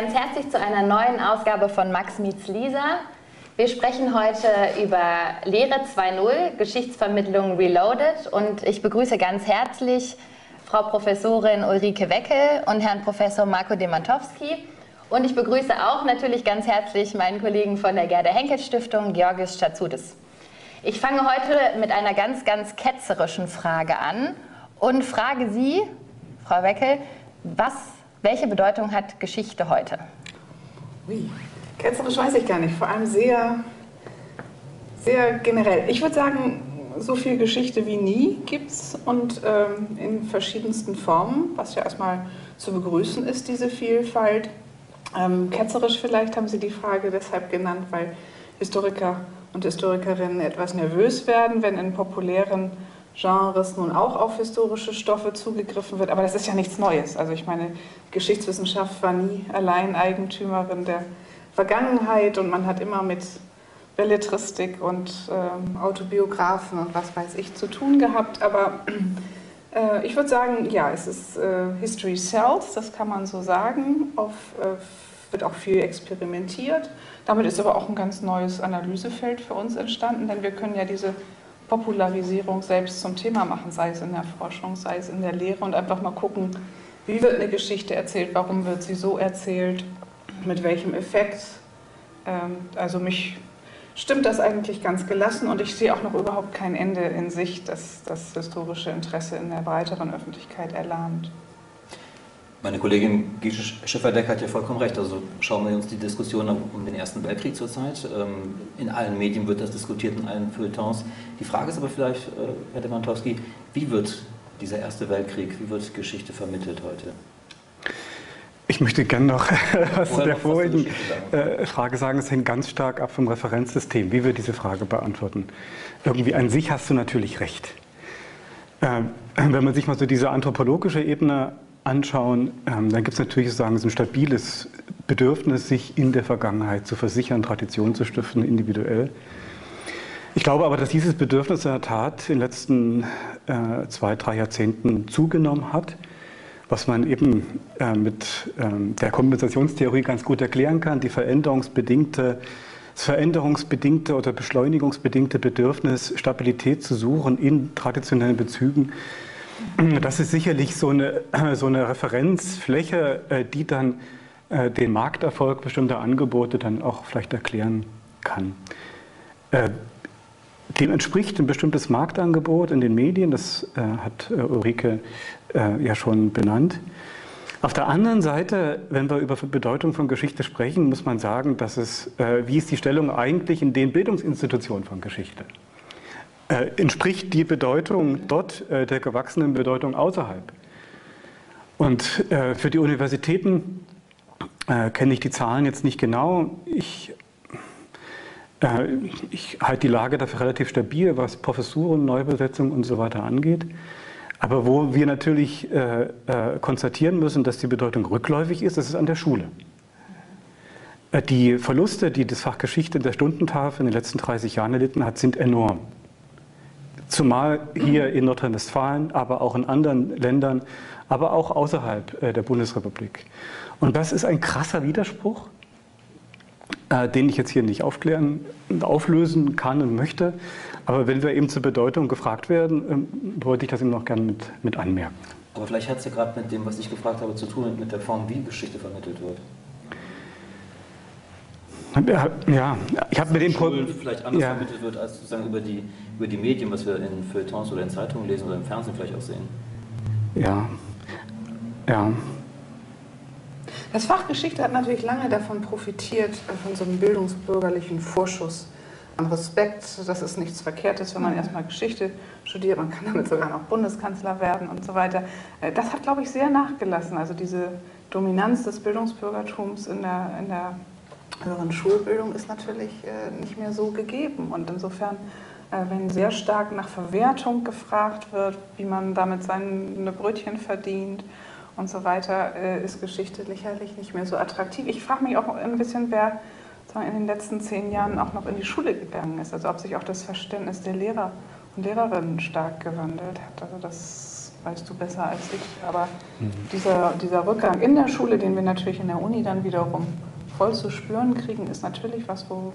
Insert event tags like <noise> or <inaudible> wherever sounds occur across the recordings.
Ganz herzlich zu einer neuen Ausgabe von Max Meets Lisa. Wir sprechen heute über Lehre 2.0, Geschichtsvermittlung Reloaded und ich begrüße ganz herzlich Frau Professorin Ulrike Weckel und Herrn Professor Marco Demantowski. Und ich begrüße auch natürlich ganz herzlich meinen Kollegen von der Gerda Henkel Stiftung, Georgis Chazoudis. Ich fange heute mit einer ganz, ganz ketzerischen Frage an und frage Sie, Frau Weckel, was welche Bedeutung hat Geschichte heute? Ui, ketzerisch weiß ich gar nicht. Vor allem sehr, sehr generell. Ich würde sagen, so viel Geschichte wie nie gibt es und ähm, in verschiedensten Formen, was ja erstmal zu begrüßen ist, diese Vielfalt. Ähm, ketzerisch vielleicht haben Sie die Frage deshalb genannt, weil Historiker und Historikerinnen etwas nervös werden, wenn in populären Genres nun auch auf historische Stoffe zugegriffen wird. Aber das ist ja nichts Neues. Also ich meine, Geschichtswissenschaft war nie allein Eigentümerin der Vergangenheit und man hat immer mit Belletristik und äh, Autobiografen und was weiß ich zu tun gehabt. Aber äh, ich würde sagen, ja, es ist äh, History Sells, das kann man so sagen. Auf, äh, wird auch viel experimentiert. Damit ist aber auch ein ganz neues Analysefeld für uns entstanden, denn wir können ja diese Popularisierung selbst zum Thema machen, sei es in der Forschung, sei es in der Lehre und einfach mal gucken, wie wird eine Geschichte erzählt, warum wird sie so erzählt, mit welchem Effekt. Ähm, also mich stimmt das eigentlich ganz gelassen und ich sehe auch noch überhaupt kein Ende in Sicht, dass das historische Interesse in der breiteren Öffentlichkeit erlahmt. Meine Kollegin Gische Schifferdeck hat ja vollkommen recht. Also schauen wir uns die Diskussion um den Ersten Weltkrieg zurzeit. Ähm, in allen Medien wird das diskutiert, in allen Feuilletons. Die Frage ist aber vielleicht, äh, Herr Demantowski, wie wird dieser Erste Weltkrieg, wie wird Geschichte vermittelt heute? Ich möchte gerne <laughs> noch was zu der vorigen äh, Frage sagen. Es hängt ganz stark ab vom Referenzsystem, wie wir diese Frage beantworten. Irgendwie an sich hast du natürlich recht. Ähm, wenn man sich mal so diese anthropologische Ebene anschauen, ähm, dann gibt es natürlich sozusagen so ein stabiles Bedürfnis, sich in der Vergangenheit zu versichern, Tradition zu stiften, individuell. Ich glaube aber, dass dieses Bedürfnis in der Tat in den letzten äh, zwei, drei Jahrzehnten zugenommen hat, was man eben äh, mit ähm, der Kompensationstheorie ganz gut erklären kann, die veränderungsbedingte, das veränderungsbedingte oder beschleunigungsbedingte Bedürfnis, Stabilität zu suchen in traditionellen Bezügen das ist sicherlich so eine, <clears throat> so eine Referenzfläche, äh, die dann äh, den Markterfolg bestimmter Angebote dann auch vielleicht erklären kann. Äh, dem entspricht ein bestimmtes Marktangebot in den Medien, das hat Ulrike ja schon benannt. Auf der anderen Seite, wenn wir über Bedeutung von Geschichte sprechen, muss man sagen, dass es, wie ist die Stellung eigentlich in den Bildungsinstitutionen von Geschichte? Äh, entspricht die Bedeutung dort äh, der gewachsenen Bedeutung außerhalb. Und äh, für die Universitäten äh, kenne ich die Zahlen jetzt nicht genau. Ich, äh, ich halte die Lage dafür relativ stabil, was Professuren, Neubesetzung und so weiter angeht. Aber wo wir natürlich äh, konstatieren müssen, dass die Bedeutung rückläufig ist, das ist an der Schule. Die Verluste, die das Fach Geschichte der Stundentafel in den letzten 30 Jahren erlitten hat, sind enorm. Zumal hier in Nordrhein-Westfalen, aber auch in anderen Ländern, aber auch außerhalb äh, der Bundesrepublik. Und das ist ein krasser Widerspruch. äh, den ich jetzt hier nicht aufklären, auflösen kann und möchte. Aber wenn wir eben zur Bedeutung gefragt werden, ähm, wollte ich das eben noch gerne mit, mit anmerken. Aber vielleicht hat es ja gerade mit dem, was ich gefragt habe, zu tun mit der Form, wie Geschichte vermittelt wird. Ja, ich habe mit dem Schulen vielleicht anders ja. vermittelt wird als sozusagen über die, über die Medien, was wir in Feuilletons oder in Zeitungen lesen oder im Fernsehen vielleicht auch sehen. Ja, ja. Das Fach Geschichte hat natürlich lange davon profitiert, von so einem bildungsbürgerlichen Vorschuss an Respekt. Das ist nichts Verkehrtes, wenn man erstmal Geschichte studiert. Man kann damit sogar noch Bundeskanzler werden und so weiter. Äh, das hat, glaube ich, sehr nachgelassen. Also diese Dominanz des Bildungsbürgertums in der, in der höheren Schulbildung ist natürlich äh, nicht mehr so gegeben. Und insofern, wenn sehr stark nach Verwertung gefragt wird, wie man damit seine Brötchen verdient und so weiter, äh, ist Geschichte sicherlich nicht mehr so attraktiv. Ich frage mich auch ein bisschen, wer in den letzten zehn Jahren auch noch in die Schule gegangen ist. Also ob sich auch das Verständnis der Lehrer und Lehrerinnen stark gewandelt hat. Also das weißt du besser als ich. Aber mhm. dieser, dieser Rückgang in der Schule, den wir natürlich in der Uni dann wiederum voll zu spüren kriegen, ist natürlich was, wo,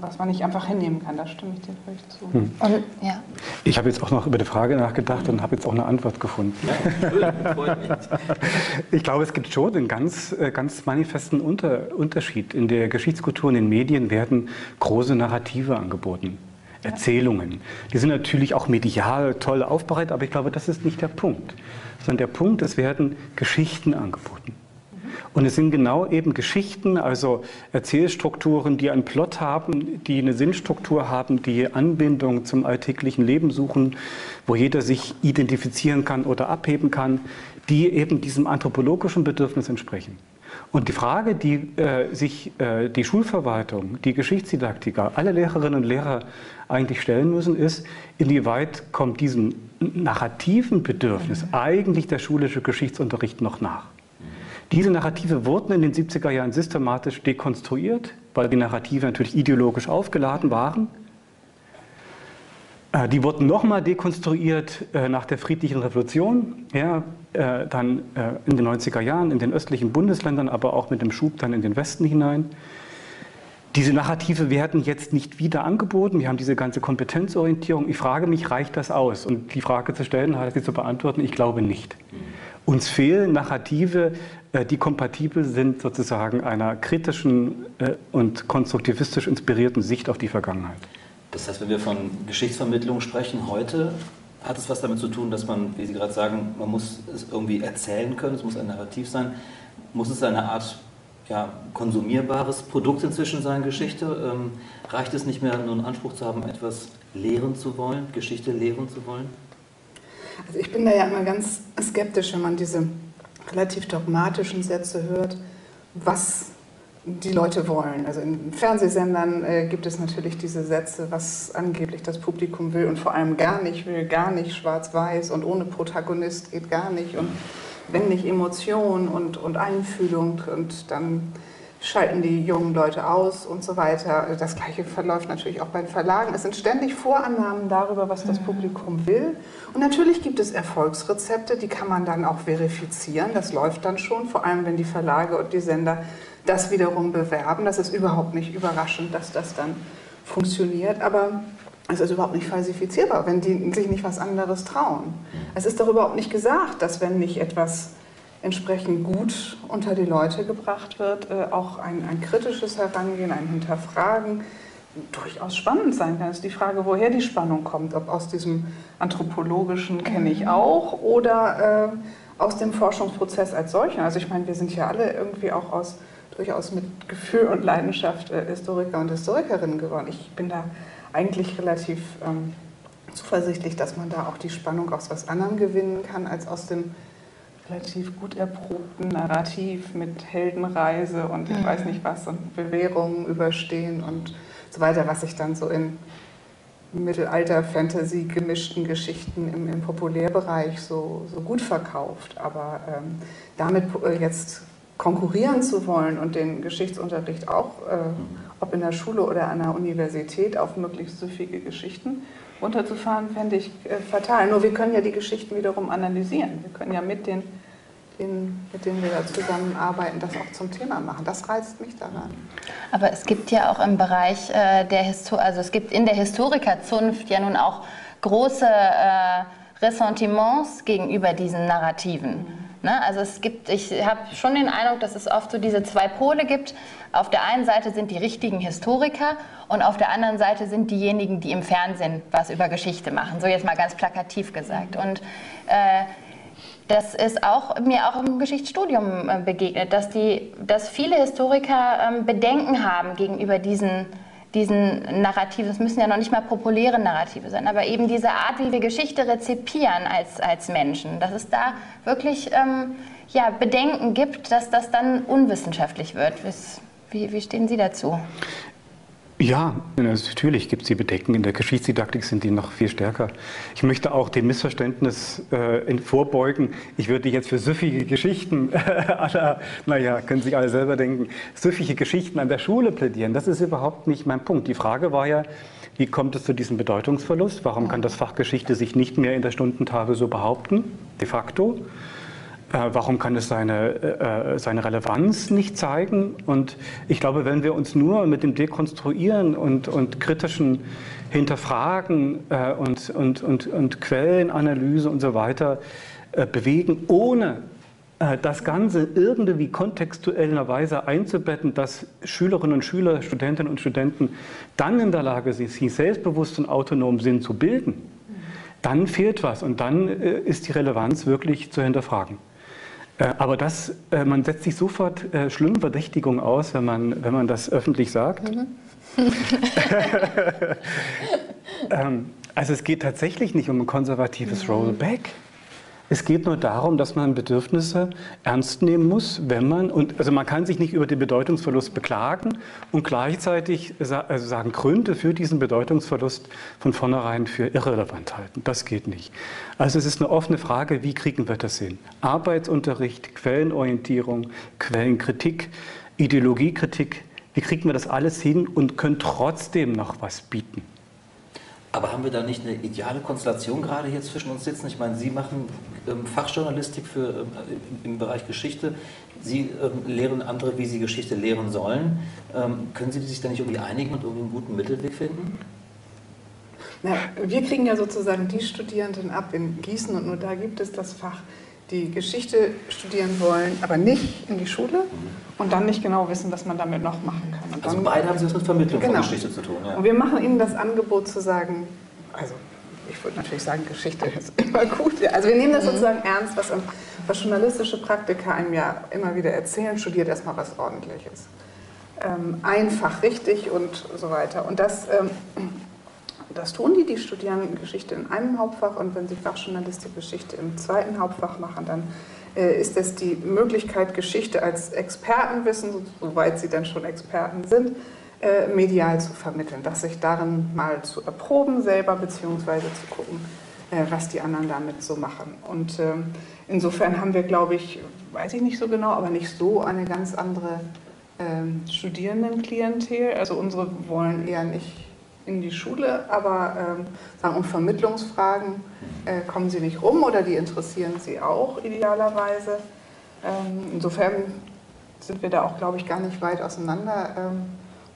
was man nicht einfach hinnehmen kann. Da stimme ich dir völlig zu. Hm. Und, ja. Ich habe jetzt auch noch über die Frage nachgedacht und habe jetzt auch eine Antwort gefunden. ich glaube, es gibt schon einen ganz, äh, ganz manifesten Unter Unterschied. In der Geschichtskultur und in den Medien werden große Narrative angeboten. Erzählungen. Die sind natürlich auch medial toll aufbereitet, aber ich glaube, das ist nicht der Punkt. Sondern der Punkt, es werden Geschichten angeboten. Und es sind genau eben Geschichten, also Erzählstrukturen, die einen Plot haben, die eine Sinnstruktur haben, die Anbindung zum alltäglichen Leben suchen, wo jeder sich identifizieren kann oder abheben kann, die eben diesem anthropologischen Bedürfnis entsprechen. Und die Frage, die äh, sich äh, die Schulverwaltung, die Geschichtsdidaktiker, alle Lehrerinnen und Lehrer eigentlich stellen müssen, ist, inwieweit kommt diesem narrativen Bedürfnis eigentlich der schulische Geschichtsunterricht noch nach? Diese Narrative wurden in den 70er Jahren systematisch dekonstruiert, weil die Narrative natürlich ideologisch aufgeladen waren. Äh, die wurden nochmal dekonstruiert äh, nach der friedlichen Revolution, ja, äh, dann in den 90er Jahren in den östlichen Bundesländern, aber auch mit dem Schub dann in den Westen hinein. Diese Narrative werden jetzt nicht wieder angeboten. Wir haben diese ganze Kompetenzorientierung. Ich frage mich, reicht das aus? Und die Frage zu stellen, hat sie zu beantworten, ich glaube nicht. Uns fehlen Narrative, die kompatibel sind sozusagen einer kritischen äh, und konstruktivistisch inspirierten Sicht auf die Vergangenheit. Das heißt, wenn wir von Geschichtsvermittlung sprechen heute, hat es was damit zu tun, dass man, wie Sie gerade sagen, man muss es irgendwie erzählen können, es muss ein Narrativ sein, muss es eine Art ja, konsumierbares Produkt inzwischen sein, Geschichte? Ähm, reicht es nicht mehr, nur einen Anspruch zu haben, etwas lehren zu wollen, Geschichte lehren zu wollen? Also ich bin da ja immer ganz skeptisch, wenn man diese relativ dogmatischen Sätze hört, was die Leute wollen. Also in Fernsehsendern äh, gibt es natürlich diese Sätze, was angeblich das Publikum will und vor allem gar nicht will, gar nicht schwarz-weiß und ohne Protagonist geht gar nicht und wenn nicht Emotion und, und Einfühlung und dann schalten die jungen Leute aus und so weiter. Das gleiche verläuft natürlich auch bei den Verlagen. Es sind ständig Vorannahmen darüber, was das Publikum will. Und natürlich gibt es Erfolgsrezepte, die kann man dann auch verifizieren. Das läuft dann schon, vor allem wenn die Verlage und die Sender das wiederum bewerben. Das ist überhaupt nicht überraschend, dass das dann funktioniert. Aber es ist überhaupt nicht falsifizierbar, wenn die sich nicht was anderes trauen. Es ist doch überhaupt nicht gesagt, dass wenn nicht etwas entsprechend gut unter die Leute gebracht wird, äh, auch ein, ein kritisches Herangehen, ein Hinterfragen durchaus spannend sein kann. Es ist die Frage, woher die Spannung kommt, ob aus diesem anthropologischen kenne ich auch oder äh, aus dem Forschungsprozess als solchen. Also ich meine, wir sind ja alle irgendwie auch aus durchaus mit Gefühl und Leidenschaft äh, Historiker und Historikerinnen geworden. Ich bin da eigentlich relativ ähm, zuversichtlich, dass man da auch die Spannung aus was anderem gewinnen kann als aus dem relativ gut erprobten Narrativ mit Heldenreise und ich mhm. weiß nicht was und Bewährungen überstehen und so weiter, was sich dann so in Mittelalter-Fantasy gemischten Geschichten im, im Populärbereich so, so, gut verkauft. Aber ähm, damit äh, jetzt konkurrieren zu wollen und den Geschichtsunterricht auch, äh, ob in der Schule oder an der Universität, auf möglichst süffige Geschichten runterzufahren, fände ich äh, fatal. Nur wir können ja die Geschichten wiederum analysieren. Wir können ja mit den denen, mit denen wir da zusammenarbeiten, das auch zum Thema machen. Das reizt mich daran. Aber es gibt ja auch im Bereich äh, der Historiker, also es gibt in der Historikerzunft ja nun auch große äh, Ressentiments gegenüber diesen Narrativen. Mhm. Ne? Also es gibt, ich habe schon den Eindruck, dass es oft so diese zwei Pole gibt. Auf der einen Seite sind die richtigen Historiker und auf der anderen Seite sind diejenigen, die im Fernsehen was über Geschichte machen. So jetzt mal ganz plakativ gesagt. Und äh, das ist auch mir auch im Geschichtsstudium äh, begegnet, dass, die, dass viele Historiker ähm, Bedenken haben gegenüber diesen, diesen Narrativen. Es müssen ja noch nicht mal populäre Narrative sein, aber eben diese Art, wie wir Geschichte rezipieren als, als Menschen, dass es da wirklich ähm, ja, Bedenken gibt, dass das dann unwissenschaftlich wird. Wie, wie stehen Sie dazu? Ja, natürlich gibt es die Bedenken. In der Geschichtsdidaktik sind die noch viel stärker. Ich möchte auch dem Missverständnis äh, vorbeugen. Ich würde jetzt für süffige Geschichten <laughs> aller, naja, können sich alle selber denken, süffige Geschichten an der Schule plädieren. Das ist überhaupt nicht mein Punkt. Die Frage war ja, wie kommt es zu diesem Bedeutungsverlust? Warum kann das Fach Geschichte sich nicht mehr in der Stundentafel so behaupten, de facto? Äh, warum kann es seine, äh, seine Relevanz nicht zeigen? Und ich glaube, wenn wir uns nur mit dem Dekonstruieren und, und kritischen Hinterfragen äh, und, und, und, und Quellenanalyse und so weiter äh, bewegen, ohne äh, das Ganze irgendwie kontextuellerweise einzubetten, dass Schülerinnen und Schüler, Studentinnen und Studenten dann in der Lage sind, sich selbstbewusst und autonom sind zu bilden, dann fehlt was und dann äh, ist die Relevanz wirklich zu hinterfragen. Äh, aber das, äh, man setzt sich sofort äh, schlimmen Verdächtigungen aus, wenn man, wenn man das öffentlich sagt. Mhm. <laughs> ähm, also es geht tatsächlich nicht um ein konservatives Rollback. Es geht nur darum, dass man Bedürfnisse ernst nehmen muss, wenn man, und also man kann sich nicht über den Bedeutungsverlust beklagen und gleichzeitig also sagen, Gründe für diesen Bedeutungsverlust von vornherein für irrelevant halten. Das geht nicht. Also es ist eine offene Frage, wie kriegen wir das hin? Arbeitsunterricht, Quellenorientierung, Quellenkritik, Ideologiekritik, wie kriegen wir das alles hin und können trotzdem noch was bieten? Aber haben wir da nicht eine ideale Konstellation gerade hier zwischen uns sitzen? Ich meine, Sie machen ähm, Fachjournalistik für, ähm, im Bereich Geschichte. Sie ähm, lehren andere, wie sie Geschichte lehren sollen. Ähm, können Sie sich da nicht irgendwie einigen und irgendwie einen guten Mittelweg finden? Na, wir kriegen ja sozusagen die Studierenden ab in Gießen und nur da gibt es das Fach die Geschichte studieren wollen, aber nicht in die Schule und dann nicht genau wissen, was man damit noch machen kann. Und also beide haben Sie was mit Vermittlung genau. von Geschichte zu tun. Ja. Und wir machen ihnen das Angebot zu sagen, also ich würde natürlich sagen, Geschichte ist <laughs> immer gut. Also wir nehmen das mhm. sozusagen ernst, was, was journalistische Praktiker einem ja immer wieder erzählen, studiert erstmal was Ordentliches. Ähm, einfach, richtig und so weiter. Und das ähm, das tun die, die studieren Geschichte in einem Hauptfach und wenn sie Fachjournalistik Geschichte im zweiten Hauptfach machen, dann äh, ist es die Möglichkeit, Geschichte als Expertenwissen, soweit sie dann schon Experten sind, äh, medial zu vermitteln, das sich darin mal zu erproben selber, beziehungsweise zu gucken, äh, was die anderen damit so machen. Und ähm, insofern haben wir, glaube ich, weiß ich nicht so genau, aber nicht so eine ganz andere ähm, Studierendenklientel. Also unsere wollen eher nicht in die Schule, aber ähm, sagen, um Vermittlungsfragen äh, kommen sie nicht rum oder die interessieren sie auch idealerweise. Ähm, insofern sind wir da auch, glaube ich, gar nicht weit auseinander, ähm,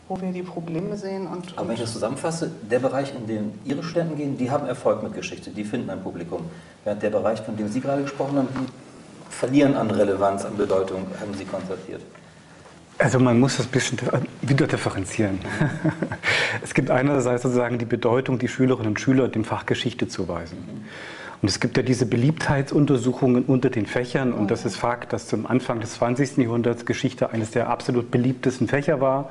wo wir die Probleme sehen. Und, aber wenn ich das zusammenfasse, der Bereich, in den Ihre Studenten gehen, die haben Erfolg mit Geschichte, die finden ein Publikum. Während der Bereich, von dem Sie gerade gesprochen haben, die verlieren an Relevanz, an Bedeutung, haben Sie konstatiert. Also man muss das ein bisschen wieder differenzieren. <laughs> es gibt einerseits sozusagen die Bedeutung, die Schülerinnen und Schüler dem Fach Geschichte zuweisen. Und es gibt ja diese Beliebtheitsuntersuchungen unter den Fächern und das ist Fakt, dass zum Anfang des 20. Jahrhunderts Geschichte eines der absolut beliebtesten Fächer war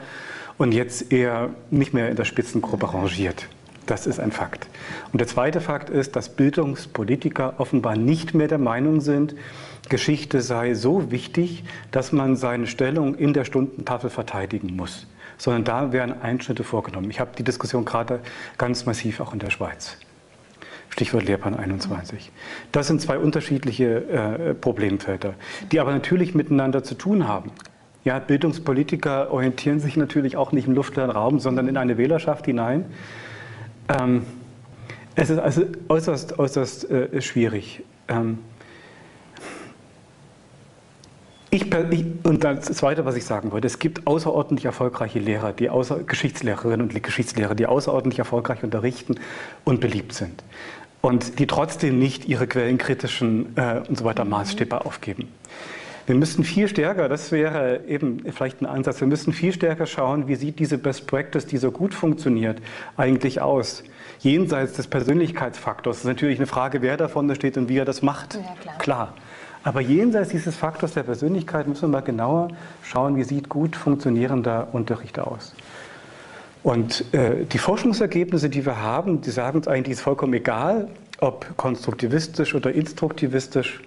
und jetzt eher nicht mehr in der Spitzengruppe rangiert. Das ist ein Fakt. Und der zweite Fakt ist, dass Bildungspolitiker offenbar nicht mehr der Meinung sind, Geschichte sei so wichtig, dass man seine Stellung in der Stundentafel verteidigen muss, sondern da werden Einschnitte vorgenommen. Ich habe die Diskussion gerade ganz massiv auch in der Schweiz. Stichwort Lehrplan 21. Das sind zwei unterschiedliche äh, Problemfelder, die aber natürlich miteinander zu tun haben. Ja, Bildungspolitiker orientieren sich natürlich auch nicht im luftleeren Raum, sondern in eine Wählerschaft hinein. Ähm, es ist also äußerst, äußerst äh, schwierig. Ähm, Ich, ich, und das Zweite, was ich sagen wollte, es gibt außerordentlich erfolgreiche Lehrer, die außer, Geschichtslehrerinnen und Geschichtslehrer, die außerordentlich erfolgreich unterrichten und beliebt sind. Und die trotzdem nicht ihre quellenkritischen äh, und so weiter Maßstäbe aufgeben. Wir müssten viel stärker, das wäre eben vielleicht ein Ansatz, wir müssten viel stärker schauen, wie sieht diese Best Practice, die so gut funktioniert, eigentlich aus. Jenseits des Persönlichkeitsfaktors. Das ist natürlich eine Frage, wer davon steht und wie er das macht. Ja, klar. klar. Aber jenseits dieses Faktors der Persönlichkeit müssen wir mal genauer schauen, wie sieht gut funktionierender Unterricht aus. Und äh, die Forschungsergebnisse, die wir haben, die sagen uns eigentlich, ist vollkommen egal, ob konstruktivistisch oder instruktivistisch.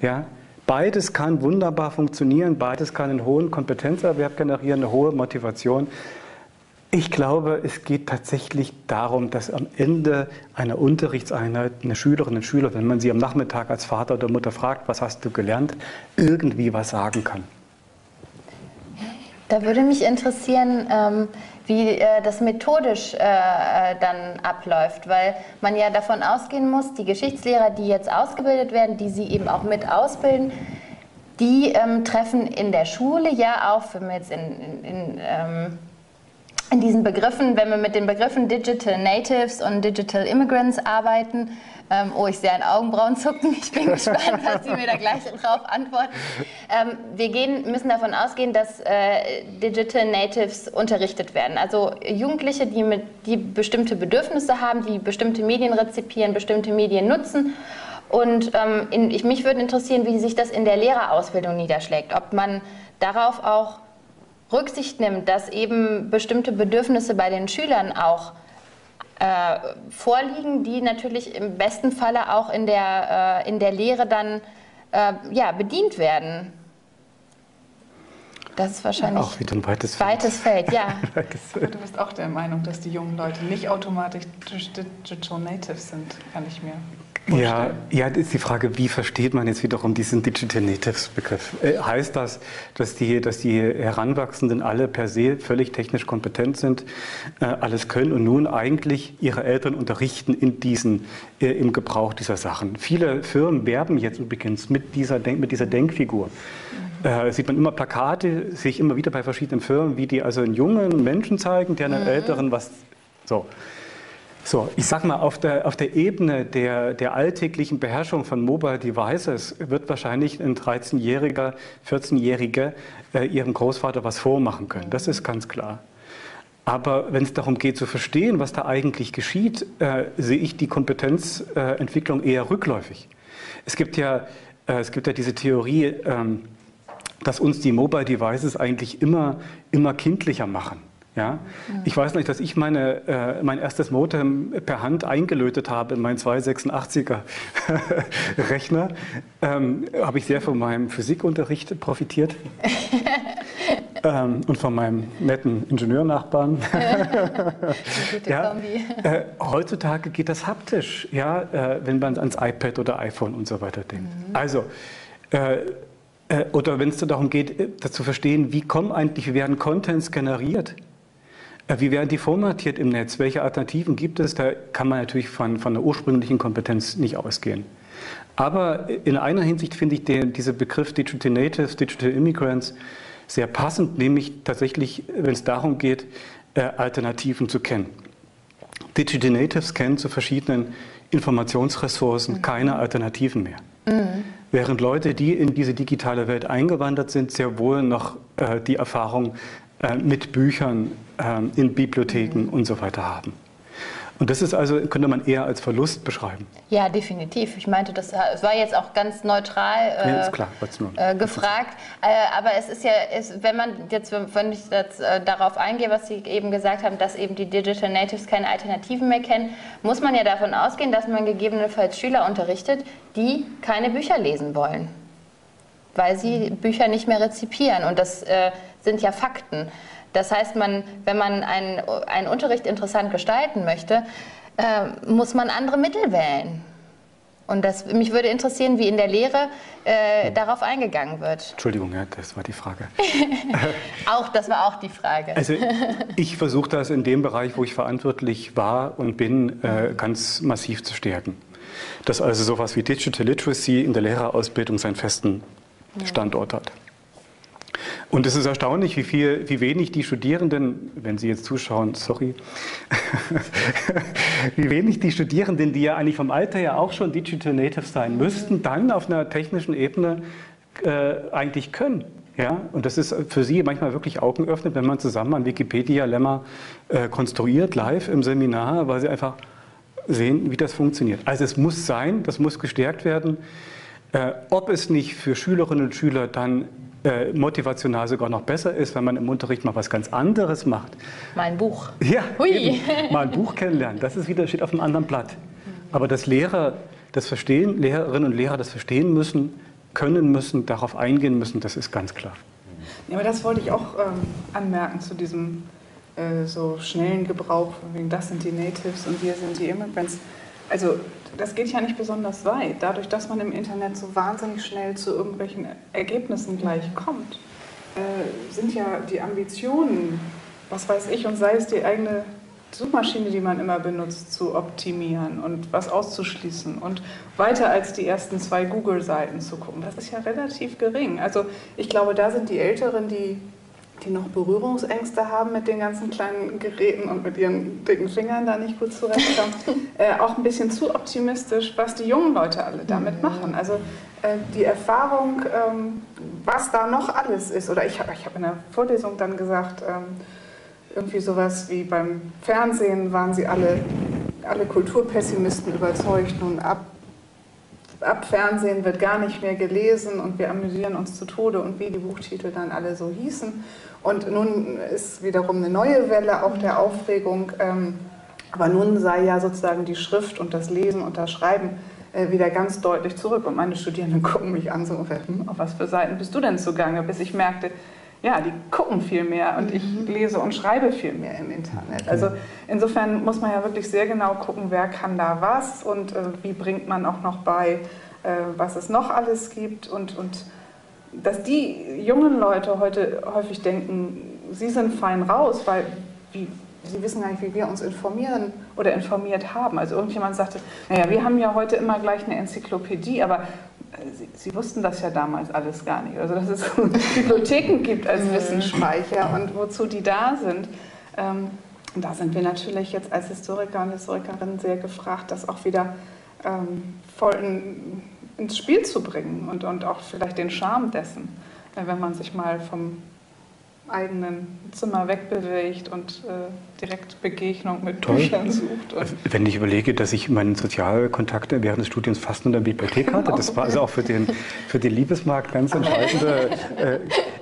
Ja? Beides kann wunderbar funktionieren, beides kann einen hohen Kompetenzerwerb generieren, eine hohe Motivation. Ich glaube, es geht tatsächlich darum, dass am Ende einer Unterrichtseinheit eine Schülerin und Schüler, wenn man sie am Nachmittag als Vater oder Mutter fragt, was hast du gelernt, irgendwie was sagen kann. Da würde mich interessieren, ähm, wie äh, das methodisch äh, dann abläuft, weil man ja davon ausgehen muss, die Geschichtslehrer, die jetzt ausgebildet werden, die sie eben auch mit ausbilden, die ähm, treffen in der Schule ja auf, wenn wir jetzt in, in, in ähm, in diesen Begriffen, wenn wir mit den Begriffen Digital Natives und Digital Immigrants arbeiten, ähm, oh, ich sehe ein Augenbrauen zucken, ich bin <laughs> gespannt, was Sie mir da gleich drauf antworten. Ähm, wir gehen, müssen davon ausgehen, dass äh, Digital Natives unterrichtet werden. Also Jugendliche, die, mit, die bestimmte Bedürfnisse haben, die bestimmte Medien rezipieren, bestimmte Medien nutzen. Und ähm, in, ich, mich würde interessieren, wie sich das in der Lehrerausbildung niederschlägt. Ob man darauf auch Rücksicht nimmt, dass eben bestimmte Bedürfnisse bei den Schülern auch äh, vorliegen, die natürlich im besten Falle auch in der, äh, in der Lehre dann äh, ja, bedient werden. Das ist wahrscheinlich auch wieder ein weites Feld. Weites Feld, ja. <laughs> Du bist auch der Meinung, dass die jungen Leute nicht automatisch Digital Natives sind, kann ich mir ja, ja, das ist die Frage, wie versteht man jetzt wiederum diesen Digital Natives Begriff? Äh, heißt das, dass die, dass die Heranwachsenden alle per se völlig technisch kompetent sind, äh, alles können und nun eigentlich ihre Eltern unterrichten in diesen, äh, im Gebrauch dieser Sachen? Viele Firmen werben jetzt übrigens mit dieser, Denk, mit dieser Denkfigur. Mhm. Äh, sieht man immer Plakate, sehe ich immer wieder bei verschiedenen Firmen, wie die also einen jungen Menschen zeigen, der einem mhm. Älteren was so. So, ich sag mal, auf der, auf der Ebene der, der alltäglichen Beherrschung von Mobile Devices wird wahrscheinlich ein 13-Jähriger, 14-Jähriger äh, ihrem Großvater was vormachen können. Das ist ganz klar. Aber wenn es darum geht zu verstehen, was da eigentlich geschieht, äh, sehe ich die Kompetenzentwicklung äh, eher rückläufig. Es gibt ja, äh, es gibt ja diese Theorie, ähm, dass uns die Mobile Devices eigentlich immer, immer kindlicher machen. Ja? Ich weiß nicht, dass ich meine, äh, mein erstes Modem per Hand eingelötet habe in meinen 286er <laughs> Rechner. Ähm, habe ich sehr von meinem Physikunterricht profitiert. <laughs> ähm, und von meinem netten Ingenieurnachbarn. <laughs> ja, äh, heutzutage geht das haptisch, ja, äh, wenn man ans iPad oder iPhone und so weiter denkt. Mhm. Also, äh, äh, oder wenn es darum geht, äh, zu verstehen, wie kommen eigentlich, wie werden Contents generiert? Wie werden die formatiert im Netz? Welche Alternativen gibt es? Da kann man natürlich von, von der ursprünglichen Kompetenz nicht ausgehen. Aber in einer Hinsicht finde ich den, diesen Begriff Digital Natives, Digital Immigrants sehr passend, nämlich tatsächlich, wenn es darum geht, äh, Alternativen zu kennen. Digital Natives kennen zu verschiedenen Informationsressourcen mhm. keine Alternativen mehr. Mhm. Während Leute, die in diese digitale Welt eingewandert sind, sehr wohl noch äh, die Erfahrung äh, mit Büchern in Bibliotheken mhm. und so weiter haben. Und das ist also, könnte man eher als Verlust beschreiben. Ja, definitiv. Ich meinte, das, das war jetzt auch ganz neutral äh, ja, klar, äh, gefragt. Äh, aber es ist ja, es, wenn man jetzt, wenn ich jetzt, äh, darauf eingehe, was Sie eben gesagt haben, dass eben die Digital Natives keine Alternativen mehr kennen, muss man ja davon ausgehen, dass man gegebenenfalls Schüler unterrichtet, die keine Bücher lesen wollen, weil sie Bücher nicht mehr rezipieren. Und das äh, sind ja Fakten. Das heißt, man, wenn man einen, einen Unterricht interessant gestalten möchte, äh, muss man andere Mittel wählen. Und das, mich würde interessieren, wie in der Lehre äh, darauf eingegangen wird. Entschuldigung, ja, das war die Frage. <laughs> auch, das war auch die Frage. Also ich versuche das in dem Bereich, wo ich verantwortlich war und bin, äh, ganz massiv zu stärken. Dass also sowas wie Digital Literacy in der Lehrerausbildung seinen festen Standort hat. Und es ist erstaunlich, wie, viel, wie wenig die Studierenden, wenn Sie jetzt zuschauen, sorry, <laughs> wie wenig die Studierenden, die ja eigentlich vom Alter her auch schon Digital Natives sein müssten, dann auf einer technischen Ebene äh, eigentlich können. Ja, und das ist für Sie manchmal wirklich Augen öffnet, wenn man zusammen ein Wikipedia-Lemma äh, konstruiert, live im Seminar, weil Sie einfach sehen, wie das funktioniert. Also es muss sein, das muss gestärkt werden. Äh, ob es nicht für Schülerinnen und Schüler dann äh, motivational sogar noch besser ist, wenn man im Unterricht mal was ganz anderes macht. Mal ein Buch. Ja, eben, mal ein Buch kennenlernen. Das ist wieder, steht auf einem anderen Blatt. Aber dass Lehrer das verstehen, Lehrerinnen und Lehrer das verstehen müssen, können müssen, darauf eingehen müssen, das ist ganz klar. Ja, aber das wollte ich auch ähm, anmerken zu diesem äh, so schnellen Gebrauch, wegen das sind die Natives und wir sind die Immigrants. Also das geht ja nicht besonders weit. Dadurch, dass man im Internet so wahnsinnig schnell zu irgendwelchen Ergebnissen gleich kommt, äh, sind ja die Ambitionen, was weiß ich, und sei es die eigene Suchmaschine, die man immer benutzt, zu optimieren und was auszuschließen und weiter als die ersten zwei Google-Seiten zu gucken. Das ist ja relativ gering. Also ich glaube, da sind die Älteren, die die noch Berührungsängste haben mit den ganzen kleinen Geräten und mit ihren dicken Fingern da nicht gut zurechtkommen, <laughs> äh, auch ein bisschen zu optimistisch, was die jungen Leute alle damit machen. Also äh, die Erfahrung, ähm, was da noch alles ist, oder ich habe ich hab in der Vorlesung dann gesagt, ähm, irgendwie sowas wie beim Fernsehen waren sie alle, alle Kulturpessimisten überzeugt, nun ab ab Fernsehen wird gar nicht mehr gelesen und wir amüsieren uns zu Tode und wie die Buchtitel dann alle so hießen. Und nun ist wiederum eine neue Welle auch der Aufregung. Ähm, aber nun sei ja sozusagen die Schrift und das Lesen und das Schreiben äh, wieder ganz deutlich zurück. Und meine Studierenden <laughs> gucken mich an, so ungefähr, hm, auf was für Seiten bist du denn zugange? Bis ich merkte, ja, die gucken viel mehr und ich mhm. lese und schreibe viel mehr im Internet. Also insofern muss man ja wirklich sehr genau gucken, wer kann da was und äh, wie bringt man auch noch bei, äh, was es noch alles gibt und, und dass die jungen Leute heute häufig denken, sie sind fein raus, weil wie, sie wissen gar nicht, wie wir uns informieren oder informiert haben. Also irgendjemand sagte, naja, wir haben ja heute immer gleich eine Enzyklopädie, aber äh, Sie, Sie, wussten das ja damals alles gar nicht. Also dass es <laughs> Bibliotheken gibt als mhm. Wissensspeicher und wozu die da sind. Ähm, da sind wir natürlich jetzt als Historiker und Historikerinnen sehr gefragt, das auch wieder ähm, voll ins Spiel zu bringen und, und auch vielleicht den Charme dessen, äh, wenn man sich mal vom eigenen Zimmer wegbewegt und äh, direkt Begegnung mit Toll. Büchern sucht. Wenn ich überlege, dass ich meinen Sozialkontakte während des Studiums fast nur in der Bibliothek hatte, das war also auch für den, für den Liebesmarkt ganz entscheidende. <laughs>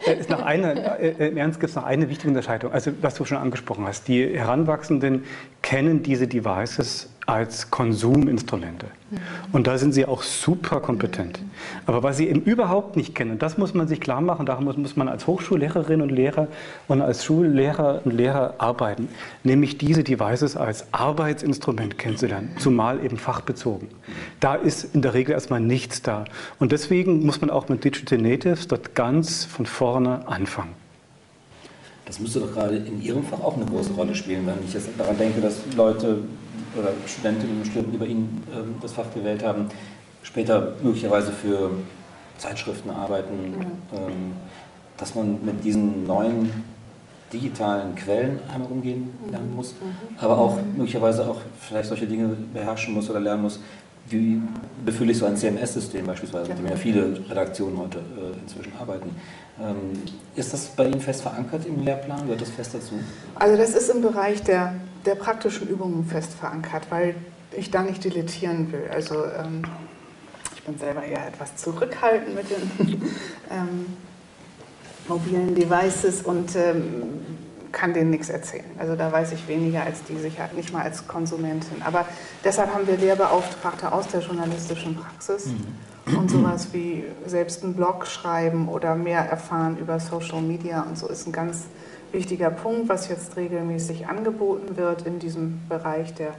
Äh, ist nach einer, äh, Im Ernst gibt es noch eine wichtige Unterscheidung. Also was du schon angesprochen hast, die Heranwachsenden kennen diese Devices als Konsuminstrumente. Und da sind sie auch super kompetent. Aber was sie eben überhaupt nicht kennen, das muss man sich klar machen, darum muss, muss man als Hochschullehrerinnen und Lehrer und als Schullehrer und Lehrer arbeiten, nämlich diese Devices als Arbeitsinstrument kennenzulernen, zumal eben fachbezogen. Da ist in der Regel erstmal nichts da. Und deswegen muss man auch mit Digital Natives dort ganz von vorne anfangen. Das müsste doch gerade in Ihrem Fach auch eine große Rolle spielen, wenn ich jetzt daran denke, dass Leute oder Studentinnen und Studenten, die bei Ihnen ähm, das Fach gewählt haben, später möglicherweise für Zeitschriften arbeiten, mhm. ähm, dass man mit diesen neuen digitalen Quellen einmal umgehen lernen muss, mhm. aber auch möglicherweise auch vielleicht solche Dinge beherrschen muss oder lernen muss, wie befülle ich so ein CMS-System beispielsweise, mit dem ja viele Redaktionen heute äh, inzwischen arbeiten. Ähm, ist das bei Ihnen fest verankert im Lehrplan? Gehört das fest dazu? Also das ist im Bereich der, der praktischen Übungen fest verankert, weil ich da nicht dilettieren will. Also ähm, ich bin selber eher etwas zurückhaltend mit den <laughs> ähm, mobilen Devices und ähm, kann denen nichts erzählen. Also da weiß ich weniger als die Sicherheit, nicht mal als Konsumentin. Aber deshalb haben wir Lehrbeauftragte aus der journalistischen Praxis mhm. und sowas wie selbst einen Blog schreiben oder mehr erfahren über Social Media und so ist ein ganz wichtiger Punkt, was jetzt regelmäßig angeboten wird in diesem Bereich der,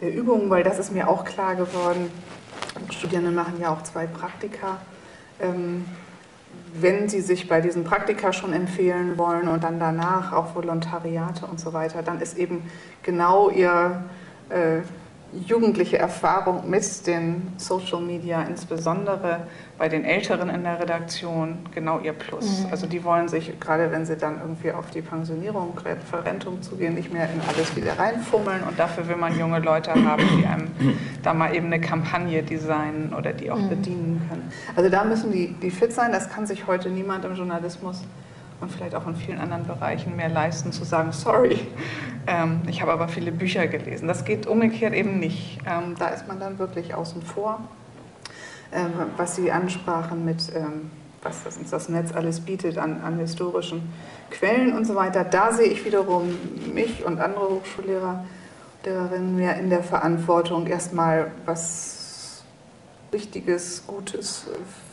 der Übungen, weil das ist mir auch klar geworden. Studierende machen ja auch zwei Praktika. Ähm, wenn Sie sich bei diesen Praktika schon empfehlen wollen und dann danach auch Volontariate und so weiter, dann ist eben genau Ihr, äh, jugendliche Erfahrung mit den Social Media, insbesondere bei den Älteren in der Redaktion, genau ihr Plus. Mhm. Also die wollen sich, gerade wenn sie dann irgendwie auf die Pensionierung, Verrentung zugehen, nicht mehr in alles wieder reinfummeln und dafür will man junge Leute haben, die einem da mal eben eine Kampagne designen oder die auch mhm. bedienen können. Also da müssen die, die fit sein, das kann sich heute niemand im Journalismus und vielleicht auch in vielen anderen Bereichen mehr leisten, zu sagen, sorry, ähm, ich habe aber viele Bücher gelesen. Das geht umgekehrt eben nicht. Ähm, da ist man dann wirklich außen vor. Ähm, was Sie ansprachen mit, ähm, was das, uns das Netz alles bietet an, an historischen Quellen und so weiter, da sehe ich wiederum mich und andere Hochschullehrer, Lehrerinnen mehr in der Verantwortung, erstmal was Richtiges, Gutes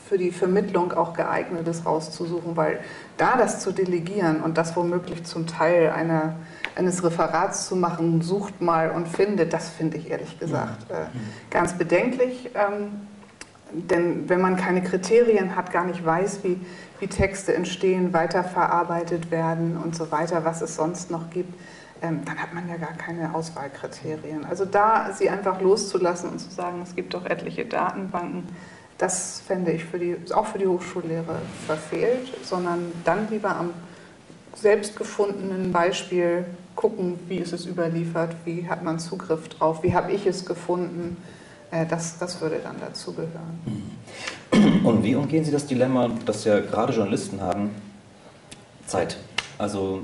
für die Vermittlung auch geeignetes rauszusuchen, weil da das zu delegieren und das womöglich zum Teil einer, eines Referats zu machen, sucht mal und findet, das finde ich ehrlich gesagt äh, ganz bedenklich. Ähm, denn wenn man keine Kriterien hat, gar nicht weiß, wie, wie Texte entstehen, weiterverarbeitet werden und so weiter, was es sonst noch gibt, ähm, dann hat man ja gar keine Auswahlkriterien. Also da sie einfach loszulassen und zu sagen, es gibt doch etliche Datenbanken, das fände ich für die, auch für die Hochschullehre verfehlt, sondern dann lieber am selbstgefundenen Beispiel gucken, wie ist es überliefert, wie hat man Zugriff drauf, wie habe ich es gefunden. Äh, das, das würde dann dazu gehören. Und wie umgehen Sie das Dilemma, das ja gerade Journalisten haben? Zeit. Also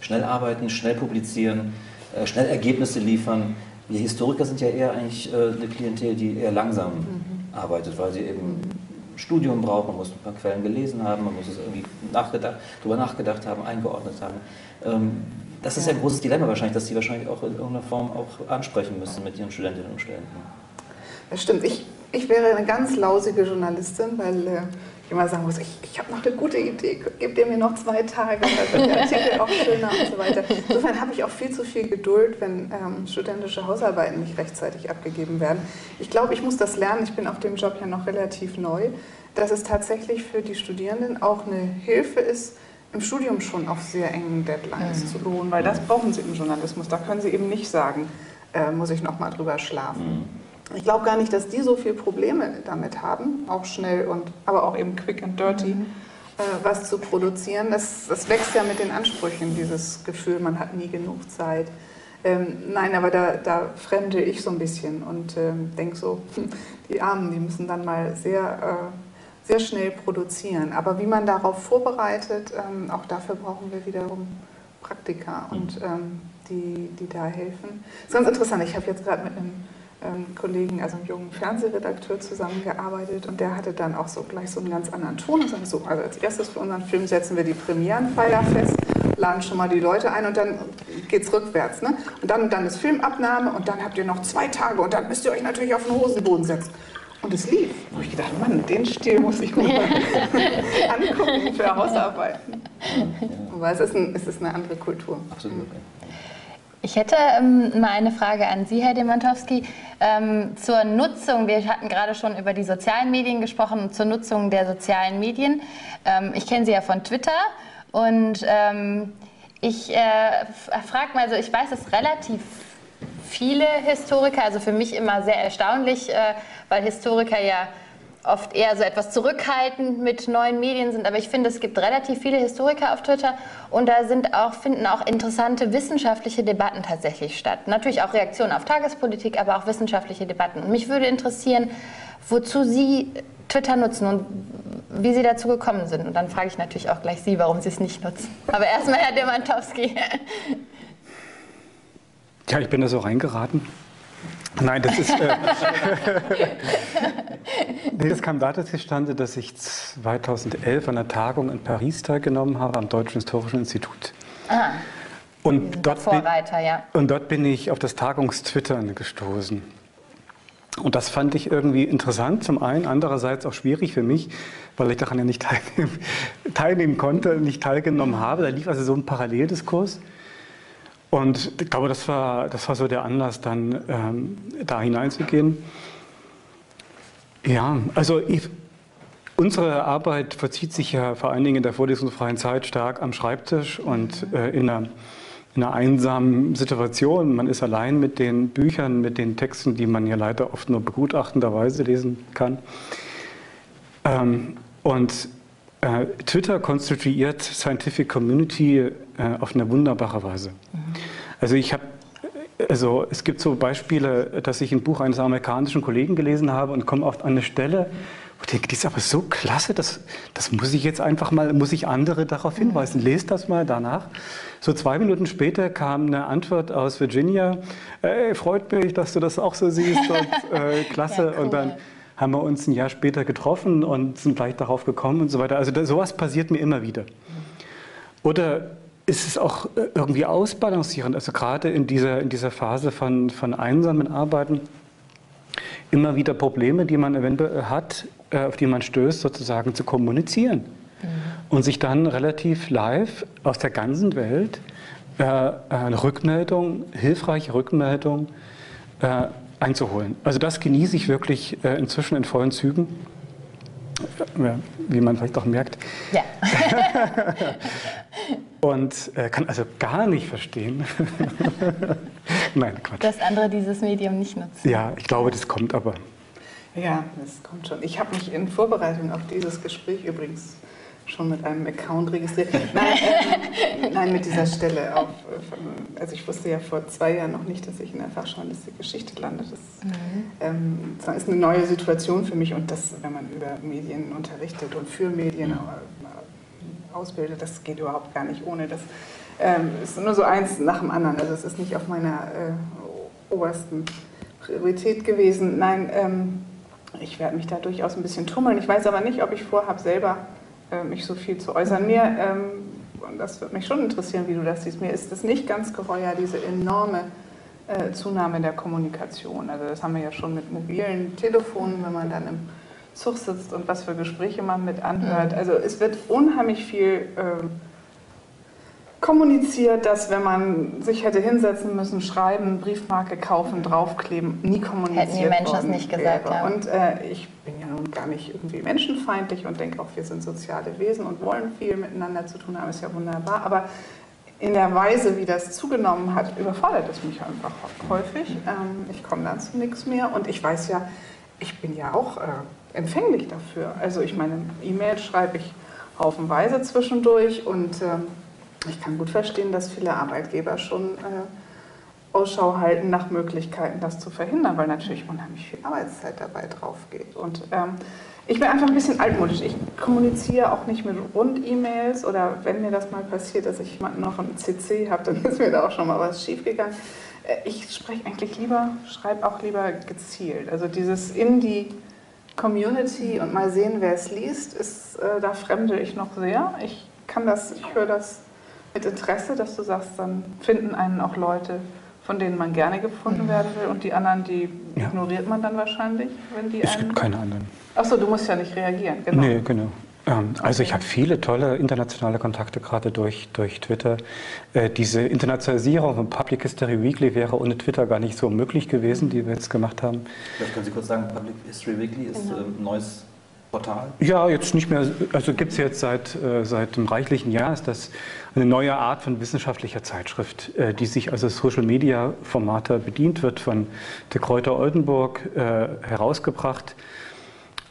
schnell arbeiten, schnell publizieren, äh, schnell Ergebnisse liefern. Wir Historiker sind ja eher eigentlich äh, eine Klientel, die eher langsam mhm arbeitet, weil sie eben ein Studium braucht, man muss ein paar Quellen gelesen haben, man muss es irgendwie nachgedacht, darüber nachgedacht haben, eingeordnet haben. Ähm, das ist ja ein großes Dilemma wahrscheinlich, dass Sie wahrscheinlich auch in irgendeiner Form auch ansprechen müssen mit Ihren Studentinnen und Studenten. Das stimmt. Ich, ich wäre eine ganz lausige Journalistin, weil äh, ich immer sagen muss, ich, ich habe noch eine gute Idee, gebt ihr mir noch zwei Tage, dann wird der Artikel auch schöner und so weiter. Insofern habe ich auch viel zu viel Geduld, wenn ähm, studentische Hausarbeiten nicht rechtzeitig abgegeben werden. Ich glaube, ich muss das lernen, ich bin auf dem Job ja noch relativ neu, dass es tatsächlich für die Studierenden auch eine Hilfe ist, im Studium schon auf sehr engen Deadlines mhm. zu beruhen, weil das brauchen sie im Journalismus. Da können sie eben nicht sagen, äh, muss ich noch mal drüber schlafen. Mhm. Ich glaube gar nicht, dass die so viele Probleme damit haben, auch schnell und aber auch eben quick and dirty, mhm. äh, was zu produzieren. Das, das wächst ja mit den Ansprüchen, dieses Gefühl, man hat nie genug Zeit. Ähm, nein, aber da, da fremde ich so ein bisschen und ähm, denke so, die Armen, die müssen dann mal sehr, äh, sehr schnell produzieren. Aber wie man darauf vorbereitet, ähm, auch dafür brauchen wir wiederum Praktika und ähm, die, die da helfen. Das ist ganz interessant. Ich habe jetzt gerade mit einem Kollegen, also einem jungen Fernsehredakteur zusammengearbeitet und der hatte dann auch so gleich so einen ganz anderen Ton und sagte so, also als erstes für unseren Film setzen wir die Premierenpfeiler fest, laden schon mal die Leute ein und dann geht es rückwärts. Ne? Und dann, dann ist Filmabnahme und dann habt ihr noch zwei Tage und dann müsst ihr euch natürlich auf den Hosenboden setzen. Und es lief. Da habe ich gedacht, Mann, den Stil muss ich mir <laughs> angucken für Hausarbeiten. Aber es ist, ein, es ist eine andere Kultur. Absolut. Okay. Ich hätte ähm, mal eine Frage an Sie, Herr Demantowski, ähm, zur Nutzung. Wir hatten gerade schon über die sozialen Medien gesprochen, zur Nutzung der sozialen Medien. Ähm, ich kenne Sie ja von Twitter und ähm, ich äh, frage mal, also ich weiß, dass relativ viele Historiker, also für mich immer sehr erstaunlich, äh, weil Historiker ja oft eher so etwas zurückhaltend mit neuen Medien sind. Aber ich finde, es gibt relativ viele Historiker auf Twitter und da sind auch, finden auch interessante wissenschaftliche Debatten tatsächlich statt. Natürlich auch Reaktionen auf Tagespolitik, aber auch wissenschaftliche Debatten. Und mich würde interessieren, wozu Sie Twitter nutzen und wie Sie dazu gekommen sind. Und dann frage ich natürlich auch gleich Sie, warum Sie es nicht nutzen. Aber erstmal Herr Demantowski. Ja, ich bin da so reingeraten. Nein, das ist. Äh, <laughs> das kam dazu zustande, dass ich 2011 an einer Tagung in Paris teilgenommen habe, am Deutschen Historischen Institut. Ah. Und dort, Vorreiter, bin, ja. und dort bin ich auf das Tagungstwittern gestoßen. Und das fand ich irgendwie interessant, zum einen, andererseits auch schwierig für mich, weil ich daran ja nicht teilnehmen, teilnehmen konnte, nicht teilgenommen habe. Da lief also so ein Paralleldiskurs. Und ich glaube, das war, das war so der Anlass, dann ähm, da hineinzugehen. Ja, also ich, unsere Arbeit verzieht sich ja vor allen Dingen in der vorlesungsfreien Zeit stark am Schreibtisch und äh, in, der, in einer einsamen Situation. Man ist allein mit den Büchern, mit den Texten, die man ja leider oft nur begutachtenderweise lesen kann. Ähm, und äh, Twitter konstituiert Scientific Community äh, auf eine wunderbare Weise. Mhm. Also ich habe also es gibt so Beispiele, dass ich ein Buch eines amerikanischen Kollegen gelesen habe und komme oft an eine Stelle, wo ich denke, die ist aber so klasse, das, das muss ich jetzt einfach mal, muss ich andere darauf hinweisen. Lest das mal danach. So zwei Minuten später kam eine Antwort aus Virginia, hey, freut mich, dass du das auch so siehst und äh, <laughs> klasse. Ja, cool. Und dann haben wir uns ein Jahr später getroffen und sind gleich darauf gekommen und so weiter. Also da, sowas passiert mir immer wieder. Oder ist es auch äh, irgendwie ausbalancierend, also gerade in dieser, in dieser Phase von, von einsamen Arbeiten, immer wieder Probleme, die man eventuell hat, äh, auf die man stößt, sozusagen zu kommunizieren. Mhm. Und sich dann relativ live aus der ganzen Welt äh, eine Rückmeldung, hilfreiche Rückmeldung einzuholen. Also das genieße ich wirklich äh, inzwischen in vollen Zügen, wie man vielleicht auch merkt. Ja. <laughs> Und äh, kann also gar nicht verstehen. <laughs> Nein, Quatsch. Dass andere dieses Medium nicht nutzen. Ja, ich glaube, das kommt aber. Ja, das kommt schon. Ich habe mich in Vorbereitung auf dieses Gespräch übrigens schon mit einem Account registriert. Nein, äh, nein mit dieser Stelle auf. Äh, also ich wusste ja vor zwei Jahren noch nicht, dass ich in der Fachjournalistik Geschichte lande. Das mhm. ähm, ist eine neue Situation für mich und das, wenn man über Medien unterrichtet und für Medien äh, ausbildet, das geht überhaupt gar nicht ohne. Das ähm, ist nur so eins nach dem anderen. Also es ist nicht auf meiner äh, obersten Priorität gewesen. Nein, ähm, ich werde mich da durchaus ein bisschen tummeln. Ich weiß aber nicht, ob ich vorhabe, selber mich so viel zu äußern. Mir, ähm, und das würde mich schon interessieren, wie du das siehst, mir ist es nicht ganz geheuer, diese enorme äh, Zunahme der Kommunikation. Also das haben wir ja schon mit mobilen Telefonen, wenn man dann im Zug sitzt und was für Gespräche man mit anhört. Mhm. Also es wird unheimlich viel... Äh, kommuniziert, dass wenn man sich hätte hinsetzen müssen, schreiben, Briefmarke kaufen, draufkleben, nie kommuniziert Hätten die Menschen es nicht gesagt, ja. Und äh, ich bin gar nicht irgendwie menschenfeindlich und denke auch, wir sind soziale Wesen und wollen viel miteinander zu tun haben, ist ja wunderbar. Aber in der Weise, wie das zugenommen hat, überfordert es mich einfach häufig. Ähm, ich komme dann zu nichts mehr und ich weiß ja, ich bin ja auch äh, empfänglich dafür. Also ich meine, E-Mails schreibe ich haufenweise zwischendurch und ähm, ich kann gut verstehen, dass viele Arbeitgeber schon äh, Ausschau halten nach Möglichkeiten, das zu verhindern, weil natürlich unheimlich viel Arbeitszeit dabei drauf geht. Und ähm, ich bin einfach ein bisschen altmodisch. Ich kommuniziere auch nicht mit Rund-E-Mails oder wenn mir das mal passiert, dass ich jemanden noch im CC habe, dann <laughs> ist mir da auch schon mal was schiefgegangen. Äh, ich spreche eigentlich lieber, schreibe auch lieber gezielt. Also dieses in die Community und mal sehen, wer es liest, ist, äh, da fremde ich noch sehr. Ich kann das, ich höre das mit Interesse, dass du sagst, dann finden einen auch Leute, von denen man gerne gefunden mhm. werden will und die anderen, die ja. ignoriert man dann wahrscheinlich, wenn die Es gibt keine anderen. Achso, du musst ja nicht reagieren, genau. Nee, genau. Ähm, also ich habe viele tolle internationale Kontakte gerade durch, durch Twitter. Äh, diese Internationalisierung von Public History Weekly wäre ohne Twitter gar nicht so möglich gewesen, die wir jetzt gemacht haben. Vielleicht können Sie kurz sagen, Public History Weekly ist genau. ein neues Portal? Ja, jetzt nicht mehr, also gibt es jetzt seit, äh, seit einem reichlichen Jahr, ist das eine neue Art von wissenschaftlicher Zeitschrift, äh, die sich also Social-Media-Formate bedient, wird von der Kräuter Oldenburg äh, herausgebracht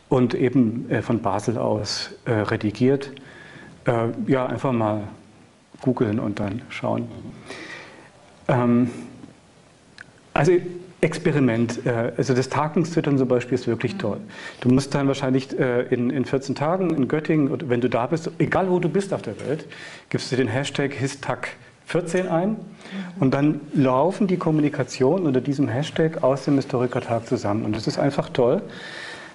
und eben äh, von Basel aus redigiert. Ja, einfach mal googeln und dann schauen. Ähm, also Experiment. Äh, also das Tagungstwittern zum Beispiel ist wirklich toll. Du musst dann wahrscheinlich äh, in, in 14 Tagen in Göttingen, wenn du da bist, egal wo du bist auf der Welt, gibst du den Hashtag HisTag14 ein und dann laufen die Kommunikationen unter diesem Hashtag aus dem Historikertag zusammen. Und das ist einfach toll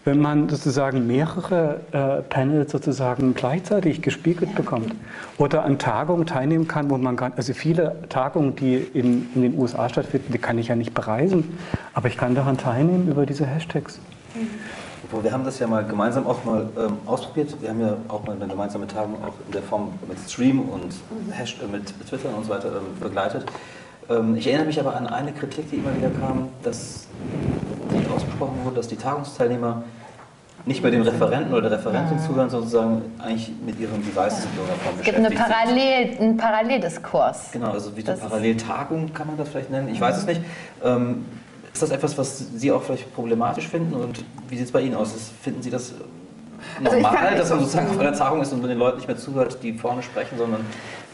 wenn man sozusagen mehrere äh, Panels sozusagen gleichzeitig gespiegelt bekommt oder an Tagungen teilnehmen kann, wo man gar, also viele Tagungen, die in, in den USA stattfinden, die kann ich ja nicht bereisen, aber ich kann daran teilnehmen über diese Hashtags. Wir haben das ja mal gemeinsam auch mal ähm, ausprobiert. Wir haben ja auch mal eine gemeinsame Tagung auch in der Form mit Stream und mhm. Hashtag, mit Twitter und so weiter ähm, begleitet. Ähm, ich erinnere mich aber an eine Kritik, die immer wieder kam, dass die ausgesprochen wurde, dass die Tagungsteilnehmer nicht bei dem Referenten oder der Referentin ah. zuhören, sondern sozusagen eigentlich mit ihren Devices in irgendeiner Form Es gibt eine Parallel, einen Paralleldiskurs. Genau, also wie eine Paralleltagung kann man das vielleicht nennen, ich weiß es nicht. Ähm, ist das etwas, was Sie auch vielleicht problematisch finden und wie sieht es bei Ihnen aus? Finden Sie das normal, also dass man sozusagen auf einer Tagung ist und den Leuten nicht mehr zuhört, die vorne sprechen, sondern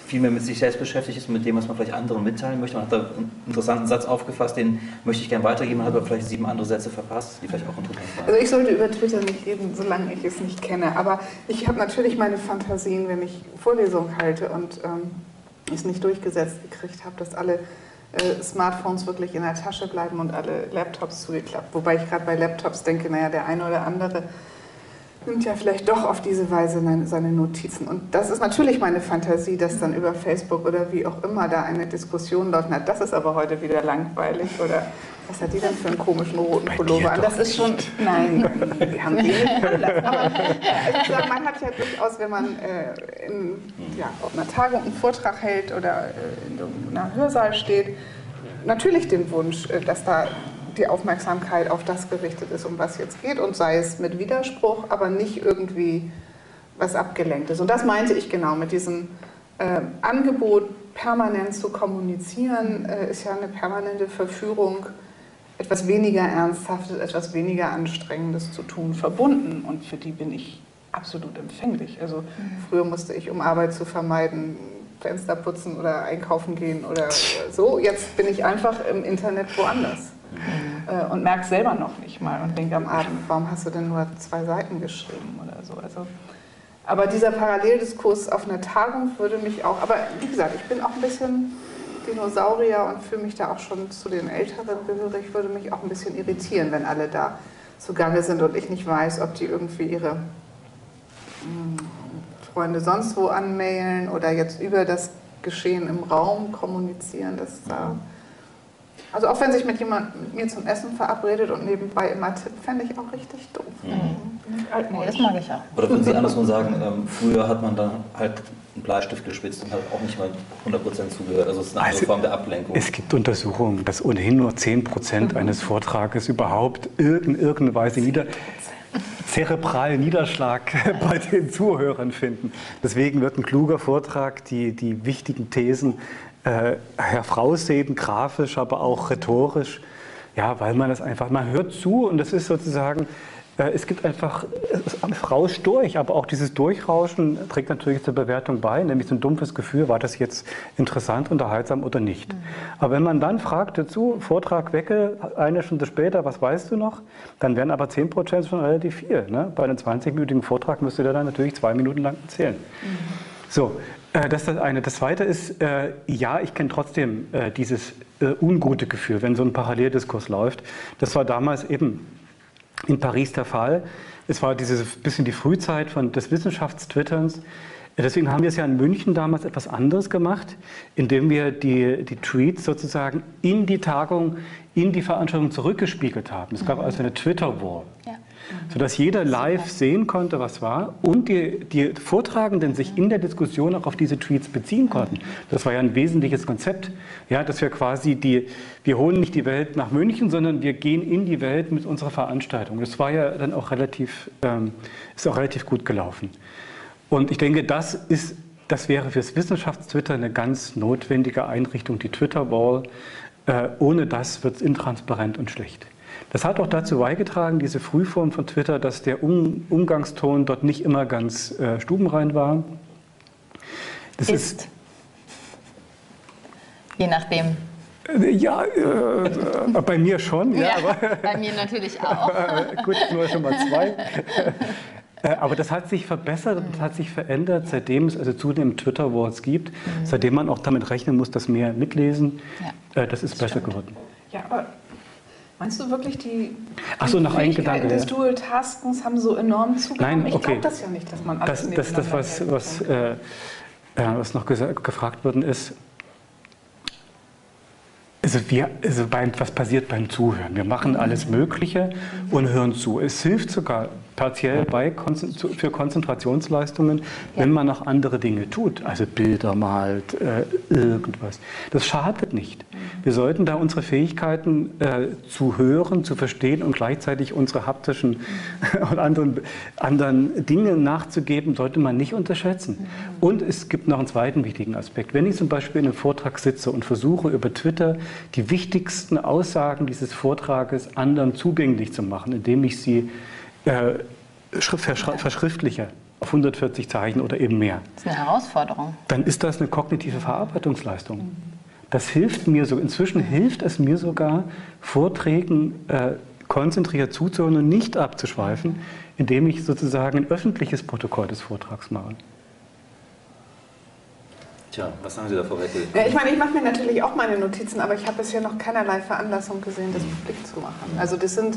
viel mehr mit sich selbst beschäftigt ist mit dem, was man vielleicht anderen mitteilen möchte. Man hat da einen interessanten Satz aufgefasst, den möchte ich gerne weitergeben, man hat aber vielleicht sieben andere Sätze verpasst, die vielleicht auch interessant waren. Also ich sollte über Twitter nicht reden, solange ich es nicht kenne, aber ich habe natürlich meine Fantasien, wenn ich Vorlesungen halte und ähm, es nicht durchgesetzt gekriegt habe, dass alle äh, Smartphones wirklich in der Tasche bleiben und alle Laptops zugeklappt. Wobei ich gerade bei Laptops denke, naja, der eine oder andere nimmt ja vielleicht doch auf diese Weise seine Notizen. Und das ist natürlich meine Fantasie, dass dann über Facebook oder wie auch immer da eine Diskussion läuft. Na, das ist aber heute wieder langweilig oder was hat die denn für einen komischen roten Pullover an? Das ist schon, nein, die haben die <laughs> nicht Aber also, man hat ja durchaus, wenn man äh, in, ja, auf einer Tagung einen Vortrag hält oder äh, in einem Hörsaal steht, natürlich den Wunsch, äh, dass da die Aufmerksamkeit auf das gerichtet ist, um was jetzt geht und sei es mit Widerspruch, aber nicht irgendwie was abgelenkt ist. Und das meinte ich genau mit diesem äh, Angebot, permanent zu kommunizieren, äh, ist ja eine permanente Verführung, etwas weniger Ernsthaftes, etwas weniger Anstrengendes zu tun, verbunden. Und für die bin ich absolut empfänglich. Also früher musste ich, um Arbeit zu vermeiden, Fenster putzen oder einkaufen gehen oder so. Jetzt bin ich einfach im Internet woanders. Äh, und merke selber noch nicht mal und denke am Abend, warum hast du denn nur zwei Seiten geschrieben oder so. Also, aber dieser Paralleldiskurs auf einer Tagung würde mich auch, aber wie gesagt, ich bin auch ein bisschen Dinosaurier und fühle mich da auch schon zu den Älteren gehörig, würde mich auch ein bisschen irritieren, wenn alle da zugange sind und ich nicht weiß, ob die irgendwie ihre hm, Freunde sonst wo anmailen oder jetzt über das Geschehen im Raum kommunizieren. Das da also auch wenn sich mit jemandem mit mir zum Essen verabredet und nebenbei immer tippt, fände ich auch richtig doof. Mhm. Nee, das mag ich auch. Oder würden Sie andersrum sagen, ähm, früher hat man dann halt einen Bleistift gespitzt und hat auch nicht mal 100% zugehört. Also es ist eine also, Form der Ablenkung. Es gibt Untersuchungen, dass ohnehin nur 10% mhm. eines Vortrages überhaupt in irgendeiner Weise nieder zerebralen Niederschlag <laughs> bei den Zuhörern finden. Deswegen wird ein kluger Vortrag die, die wichtigen Thesen äh, hervorheben, grafisch, aber auch rhetorisch. Ja, weil man das einfach, man hört zu und das ist sozusagen, äh, es gibt einfach, es rauscht durch, aber auch dieses Durchrauschen trägt natürlich zur Bewertung bei, nämlich so ein dumpfes Gefühl, war das jetzt interessant, unterhaltsam oder nicht. Mhm. Aber wenn man dann fragt dazu, Vortrag wecke, eine Stunde später, was weißt du noch, dann wären aber 10 Prozent schon relativ viel. Ne? Bei einem 20-minütigen Vortrag müsste der dann natürlich zwei Minuten lang erzählen. Mhm. So, das ist das eine. Das zweite ist, äh, ja, ich kenne trotzdem äh, dieses äh, ungute Gefühl, wenn so ein Paralleldiskurs läuft. Das war damals eben in Paris der Fall. Es war dieses bisschen die Frühzeit von, des Wissenschaftstwitterns. Deswegen haben wir es ja in München damals etwas anderes gemacht, indem wir die, die Tweets sozusagen in die Tagung, in die Veranstaltung zurückgespiegelt haben. Es gab also eine Twitter-Wall. Ja sodass jeder live sehen konnte, was war und die, die Vortragenden sich in der Diskussion auch auf diese Tweets beziehen konnten. Das war ja ein wesentliches Konzept, ja, dass wir quasi die, wir holen nicht die Welt nach München, sondern wir gehen in die Welt mit unserer Veranstaltung. Das war ja dann auch relativ, ähm, ist auch relativ gut gelaufen. Und ich denke, das ist das wäre fürs Wissenschaftstwitter eine ganz notwendige Einrichtung, die Twitter-Wall. Äh, ohne das wird es intransparent und schlecht. Das hat auch dazu beigetragen, diese Frühform von Twitter, dass der um Umgangston dort nicht immer ganz äh, stubenrein war. Das ist, ist je nachdem. Äh, ja, äh, bei mir schon. Ja, ja aber, <laughs> bei mir natürlich <laughs> auch. Gut, nur schon mal zwei. Äh, aber das hat sich verbessert und hat sich verändert, seitdem es also zunehmend Twitter-Wars gibt, mhm. seitdem man auch damit rechnen muss, dass mehr mitlesen. Ja, äh, das ist das besser stimmt. geworden. Ja, aber Meinst du wirklich, die, Ach so, noch ein Gedanke, des Dual-Taskens haben so enorm zugenommen? Nein, okay. Ich glaube das ja nicht, dass man alles Das, das, das was, was, äh, was noch gefragt worden ist, also, wir, also beim, was passiert beim Zuhören? Wir machen alles Mögliche und hören zu. Es hilft sogar partiell bei für Konzentrationsleistungen, wenn man noch andere Dinge tut, also Bilder malt, äh, irgendwas. Das schadet nicht. Wir sollten da unsere Fähigkeiten äh, zu hören, zu verstehen und gleichzeitig unsere haptischen <laughs> und anderen, anderen Dinge nachzugeben, sollte man nicht unterschätzen. Und es gibt noch einen zweiten wichtigen Aspekt. Wenn ich zum Beispiel in einem Vortrag sitze und versuche über Twitter die wichtigsten Aussagen dieses Vortrages anderen zugänglich zu machen, indem ich sie äh, verschriftliche auf 140 Zeichen oder eben mehr. Das ist eine Herausforderung. Dann ist das eine kognitive Verarbeitungsleistung. Das hilft mir so. Inzwischen hilft es mir sogar, Vorträgen äh, konzentriert zuzuhören und nicht abzuschweifen, indem ich sozusagen ein öffentliches Protokoll des Vortrags mache. Tja, was sagen Sie da, Frau Weckel? Ja, ich meine, ich mache mir natürlich auch meine Notizen, aber ich habe bisher noch keinerlei Veranlassung gesehen, das publik zu machen. Also das sind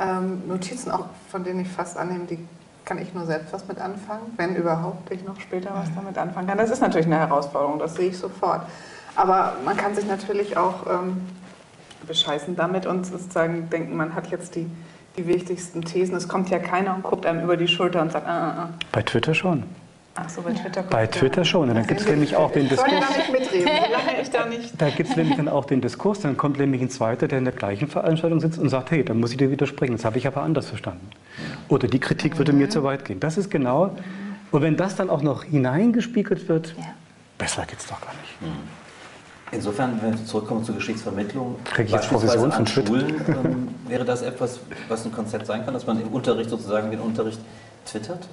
ähm, Notizen auch, von denen ich fast annehme, die kann ich nur selbst was mit anfangen, wenn überhaupt ich noch später was damit anfangen kann. Das ist natürlich eine Herausforderung, das sehe ich sofort. Aber man kann sich natürlich auch ähm, bescheißen damit und sozusagen denken, man hat jetzt die, die wichtigsten Thesen. Es kommt ja keiner und guckt einem über die Schulter und sagt, ah, ah, ah. Bei Twitter schon. Ach so, bei Twitter. Bei Twitter schon. Und dann gibt es nämlich auch den Diskurs. Da nicht mitreden, <laughs> solange ich da nicht. Da gibt es nämlich dann auch den Diskurs. Dann kommt nämlich ein Zweiter, der in der gleichen Veranstaltung sitzt und sagt, hey, dann muss ich dir widersprechen. Das habe ich aber anders verstanden. Oder die Kritik würde mir zu weit gehen. Das ist genau. Und wenn das dann auch noch hineingespiegelt wird, ja. besser geht es doch gar nicht. Mhm. Insofern, wenn wir zurückkommen zur Geschichtsvermittlung, Kriege ich jetzt Provision von Schulen, ähm, wäre das etwas, was ein Konzept sein kann, dass man im Unterricht sozusagen den Unterricht twittert?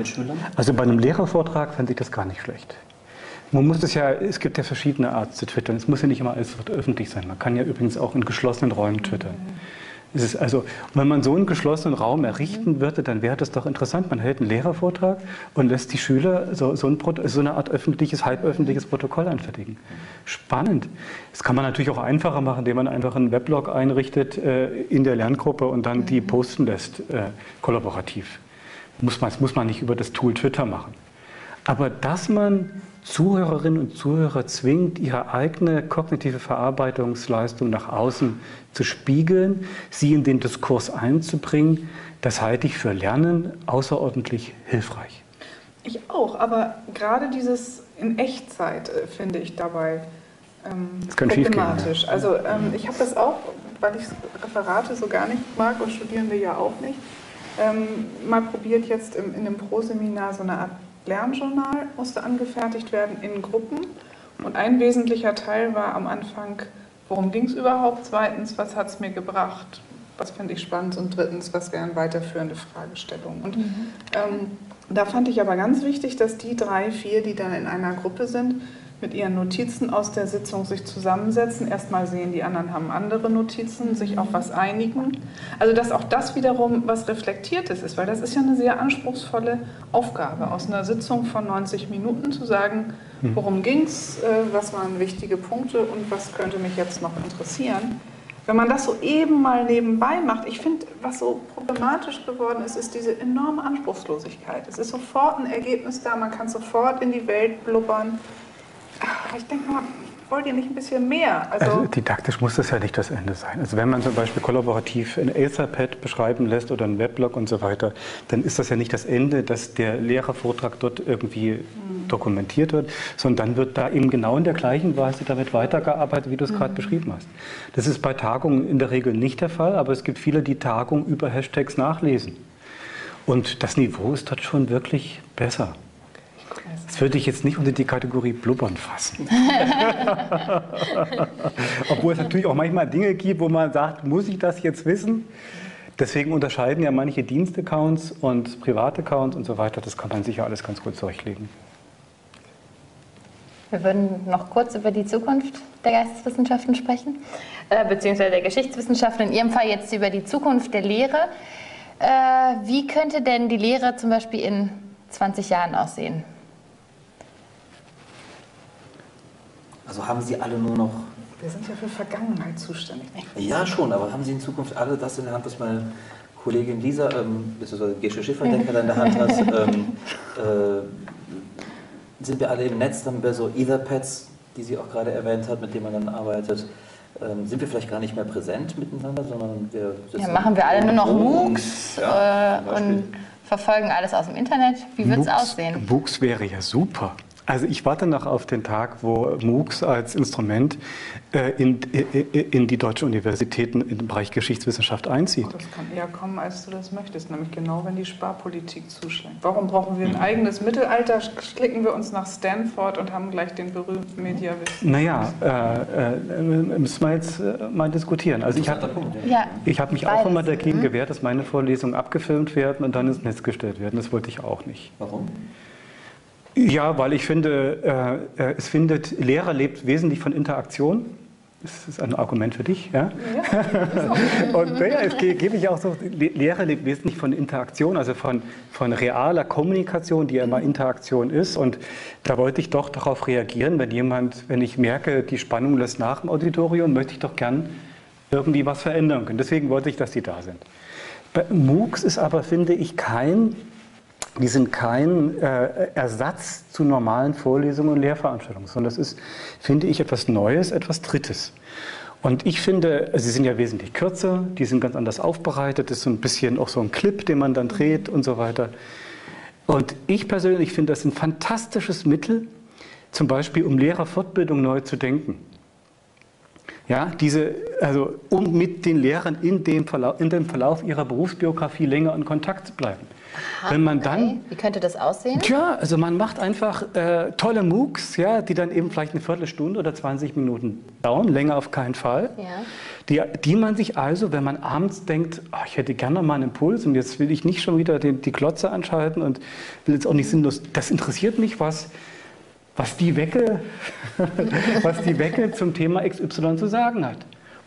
Mit Schülern? Also bei einem Lehrervortrag fände ich das gar nicht schlecht. Man muss es ja, es gibt ja verschiedene Arten zu twittern. Es muss ja nicht immer alles öffentlich sein. Man kann ja übrigens auch in geschlossenen Räumen twittern. Es ist also, wenn man so einen geschlossenen Raum errichten würde, dann wäre das doch interessant. Man hält einen Lehrervortrag und lässt die Schüler so, so, ein, so eine Art öffentliches, halböffentliches Protokoll anfertigen. Spannend. Das kann man natürlich auch einfacher machen, indem man einfach einen Weblog einrichtet äh, in der Lerngruppe und dann die posten lässt, äh, kollaborativ. Muss man, das muss man nicht über das Tool Twitter machen. Aber dass man Zuhörerinnen und Zuhörer zwingt, ihre eigene kognitive Verarbeitungsleistung nach außen zu spiegeln, sie in den Diskurs einzubringen, das halte ich für Lernen außerordentlich hilfreich. Ich auch, aber gerade dieses in Echtzeit äh, finde ich dabei ähm, problematisch. Ja. Also ähm, ich habe das auch, weil ich Referate so gar nicht mag und Studierende ja auch nicht, ähm, mal probiert jetzt im, in einem Pro-Seminar so eine Art Lernjournal musste angefertigt werden in Gruppen. Und ein wesentlicher Teil war am Anfang, worum ging es überhaupt? Zweitens, was hat es mir gebracht? Was finde ich spannend? Und drittens, was wären weiterführende Fragestellungen? Und mhm. ähm, da fand ich aber ganz wichtig, dass die drei, vier, die dann in einer Gruppe sind, mit ihren Notizen aus der Sitzung sich zusammensetzen. Erstmal sehen, die anderen haben andere Notizen, sich auf was einigen. Also dass auch das wiederum was Reflektiertes ist, weil das ist ja eine sehr anspruchsvolle Aufgabe, aus einer Sitzung von 90 Minuten zu sagen, hm. worum ging es, äh, was waren wichtige Punkte und was könnte mich jetzt noch interessieren. Wenn man das so eben mal nebenbei macht, ich finde, was so problematisch geworden ist, ist diese enorme Anspruchslosigkeit. Es ist sofort ein Ergebnis da, man kann sofort in die Welt blubbern ich denke mal, wollt ihr nicht ein bisschen mehr? Also, also, didaktisch muss das ja nicht das Ende sein. Also wenn man zum Beispiel kollaborativ ein Etherpad beschreiben lässt oder ein Weblog und so weiter, dann ist das ja nicht das Ende, dass der Lehrervortrag dort irgendwie mhm. dokumentiert wird, sondern dann wird da eben genau in der gleichen Weise damit weitergearbeitet, wie du es mhm. gerade beschrieben hast. Das ist bei Tagungen in der Regel nicht der Fall, aber es gibt viele, die Tagungen über Hashtags nachlesen. Und das Niveau ist dort schon wirklich besser. Das würde ich jetzt nicht unter die Kategorie Blubbern fassen. <laughs> Obwohl es natürlich auch manchmal Dinge gibt, wo man sagt, muss ich das jetzt wissen? Deswegen unterscheiden ja manche Dienstaccounts und Privataccounts und so weiter. Das kann man sicher alles ganz gut zurechtlegen. Wir würden noch kurz über die Zukunft der Geisteswissenschaften sprechen, äh, beziehungsweise der Geschichtswissenschaften, in Ihrem Fall jetzt über die Zukunft der Lehre. Äh, wie könnte denn die Lehre zum Beispiel in 20 Jahren aussehen? Also haben Sie alle nur noch. Wir sind ja für Vergangenheit zuständig. Ja, schon, aber haben Sie in Zukunft alle das in der Hand, was meine Kollegin Lisa, ähm, beziehungsweise Gesche Schifferdecker in der Hand hat? <laughs> ähm, äh, sind wir alle im Netz, dann haben wir so Etherpads, die sie auch gerade erwähnt hat, mit denen man dann arbeitet. ähm, sind wir vielleicht gar nicht mehr präsent miteinander, sondern wir ja, machen wir alle nur noch MOOCs ja, äh, und verfolgen alles aus dem Internet. Wie wird es aussehen? MOOCs wäre ja super. Also ich warte noch auf den Tag, wo MOOCs als Instrument äh, in, in, die deutschen Universitäten im Bereich Geschichtswissenschaft einzieht. Das kann eher kommen, als du das möchtest, nämlich genau, wenn die Sparpolitik zuschlägt. Warum brauchen wir ein eigenes Mittelalter? Klicken wir uns nach Stanford und haben gleich den berühmten Mediawissen. Naja, äh, äh, müssen wir jetzt äh, mal diskutieren. Also ich habe ja, hab mich auch immer dagegen mhm. gewehrt, dass meine Vorlesungen abgefilmt werden und dann ins Netz gestellt werden. Das wollte ich auch nicht. Warum? Ja, weil ich finde, äh, äh, es findet, Lehrer lebt wesentlich von Interaktion. Das ist ein Argument für dich, ja? ja <laughs> und ja, es gebe ich auch so, Lehre lebt wesentlich von Interaktion, also von, von realer Kommunikation, die ja immer Interaktion ist. Und da wollte ich doch darauf reagieren, wenn jemand, wenn ich merke, die Spannung lässt nach im Auditorium, möchte ich doch gern irgendwie was verändern können. Deswegen wollte ich, dass die da sind. Bei MOOCs ist aber, finde ich, kein die sind kein äh, Ersatz zu normalen Vorlesungen und Lehrveranstaltungen, sondern das ist, finde ich, etwas Neues, etwas Drittes. Und ich finde, sie sind ja wesentlich kürzer, die sind ganz anders aufbereitet, das ist so ein bisschen auch so ein Clip, den man dann dreht und so weiter. Und ich persönlich finde das ein fantastisches Mittel, zum Beispiel um Lehrerfortbildung neu zu denken. Ja, diese, also um mit den Lehrern in dem, Verlauf, in dem Verlauf ihrer Berufsbiografie länger in Kontakt zu bleiben. Wenn man dann. Wie könnte das aussehen? Tja, also man macht einfach äh, tolle MOOCs, ja, die dann eben vielleicht eine Viertelstunde oder 20 Minuten dauern, länger auf keinen Fall. Ja. Die, die man sich also, wenn man abends denkt, oh, ich hätte gerne mal einen Impuls und jetzt will ich nicht schon wieder die, die Klotze anschalten und will jetzt auch nicht sinnlos, das interessiert mich, was was die Wecke, <laughs> was die Wecke zum Thema XY zu sagen hat.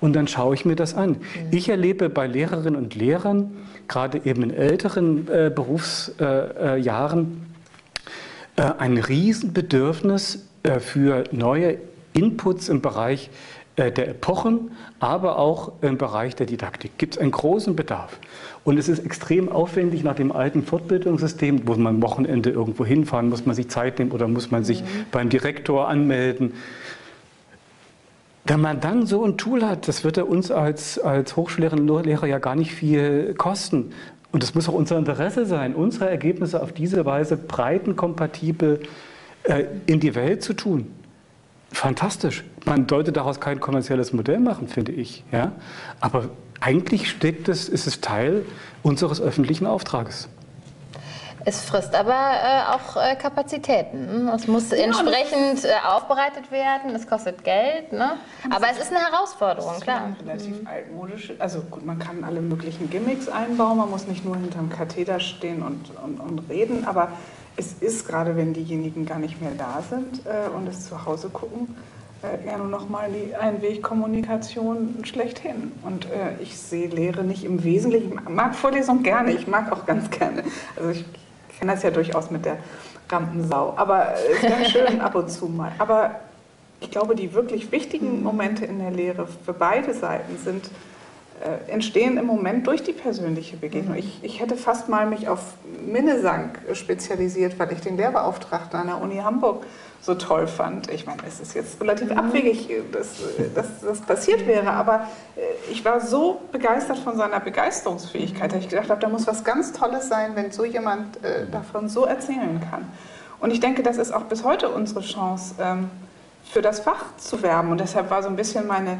Und dann schaue ich mir das an. Ich erlebe bei Lehrerinnen und Lehrern, gerade eben in älteren äh, Berufsjahren, äh, äh, ein Riesenbedürfnis äh, für neue Inputs im Bereich äh, der Epochen, aber auch im Bereich der Didaktik. Gibt es einen großen Bedarf. Und es ist extrem aufwendig nach dem alten Fortbildungssystem, wo man am Wochenende irgendwo hinfahren, muss man sich Zeit nehmen oder muss man sich mhm. beim Direktor anmelden. Wenn man dann so ein Tool hat, das wird ja uns als, als Hochschullehrerinnen und Lehrer ja gar nicht viel kosten. Und es muss auch unser Interesse sein, unsere Ergebnisse auf diese Weise breitenkompatibel äh, in die Welt zu tun. Fantastisch. Man sollte daraus kein kommerzielles Modell machen, finde ich. Ja? Aber eigentlich steckt es, ist es Teil unseres öffentlichen Auftrages. Es frisst aber äh, auch äh, Kapazitäten. Es muss ja, entsprechend äh, aufbereitet werden, es kostet Geld. Ne? Aber es ist eine Herausforderung, klar. Relativ mhm. altmodisch. Also gut, man kann alle möglichen Gimmicks einbauen, man muss nicht nur hinterm Katheder stehen und, und, und reden, aber es ist gerade, wenn diejenigen gar nicht mehr da sind äh, und es zu Hause gucken, äh, ja nur nochmal die Einwegkommunikation schlechthin. Und äh, ich sehe Lehre nicht im Wesentlichen, ich mag Vorlesung gerne, ich mag auch ganz gerne. Also ich kenne das ja durchaus mit der Rampensau, aber es ist ganz <laughs> schön ab und zu mal. Aber ich glaube, die wirklich wichtigen Momente in der Lehre für beide Seiten sind, äh, entstehen im Moment durch die persönliche Begegnung. Ich, ich hätte fast mal mich auf Minnesang spezialisiert, weil ich den Lehrbeauftragten an der Uni Hamburg so toll fand. Ich meine, es ist jetzt relativ abwegig, dass, dass das passiert wäre, aber äh, ich war so begeistert von seiner Begeisterungsfähigkeit, dass ich gedacht habe, da muss was ganz Tolles sein, wenn so jemand äh, davon so erzählen kann. Und ich denke, das ist auch bis heute unsere Chance, ähm, für das Fach zu werben. Und deshalb war so ein bisschen meine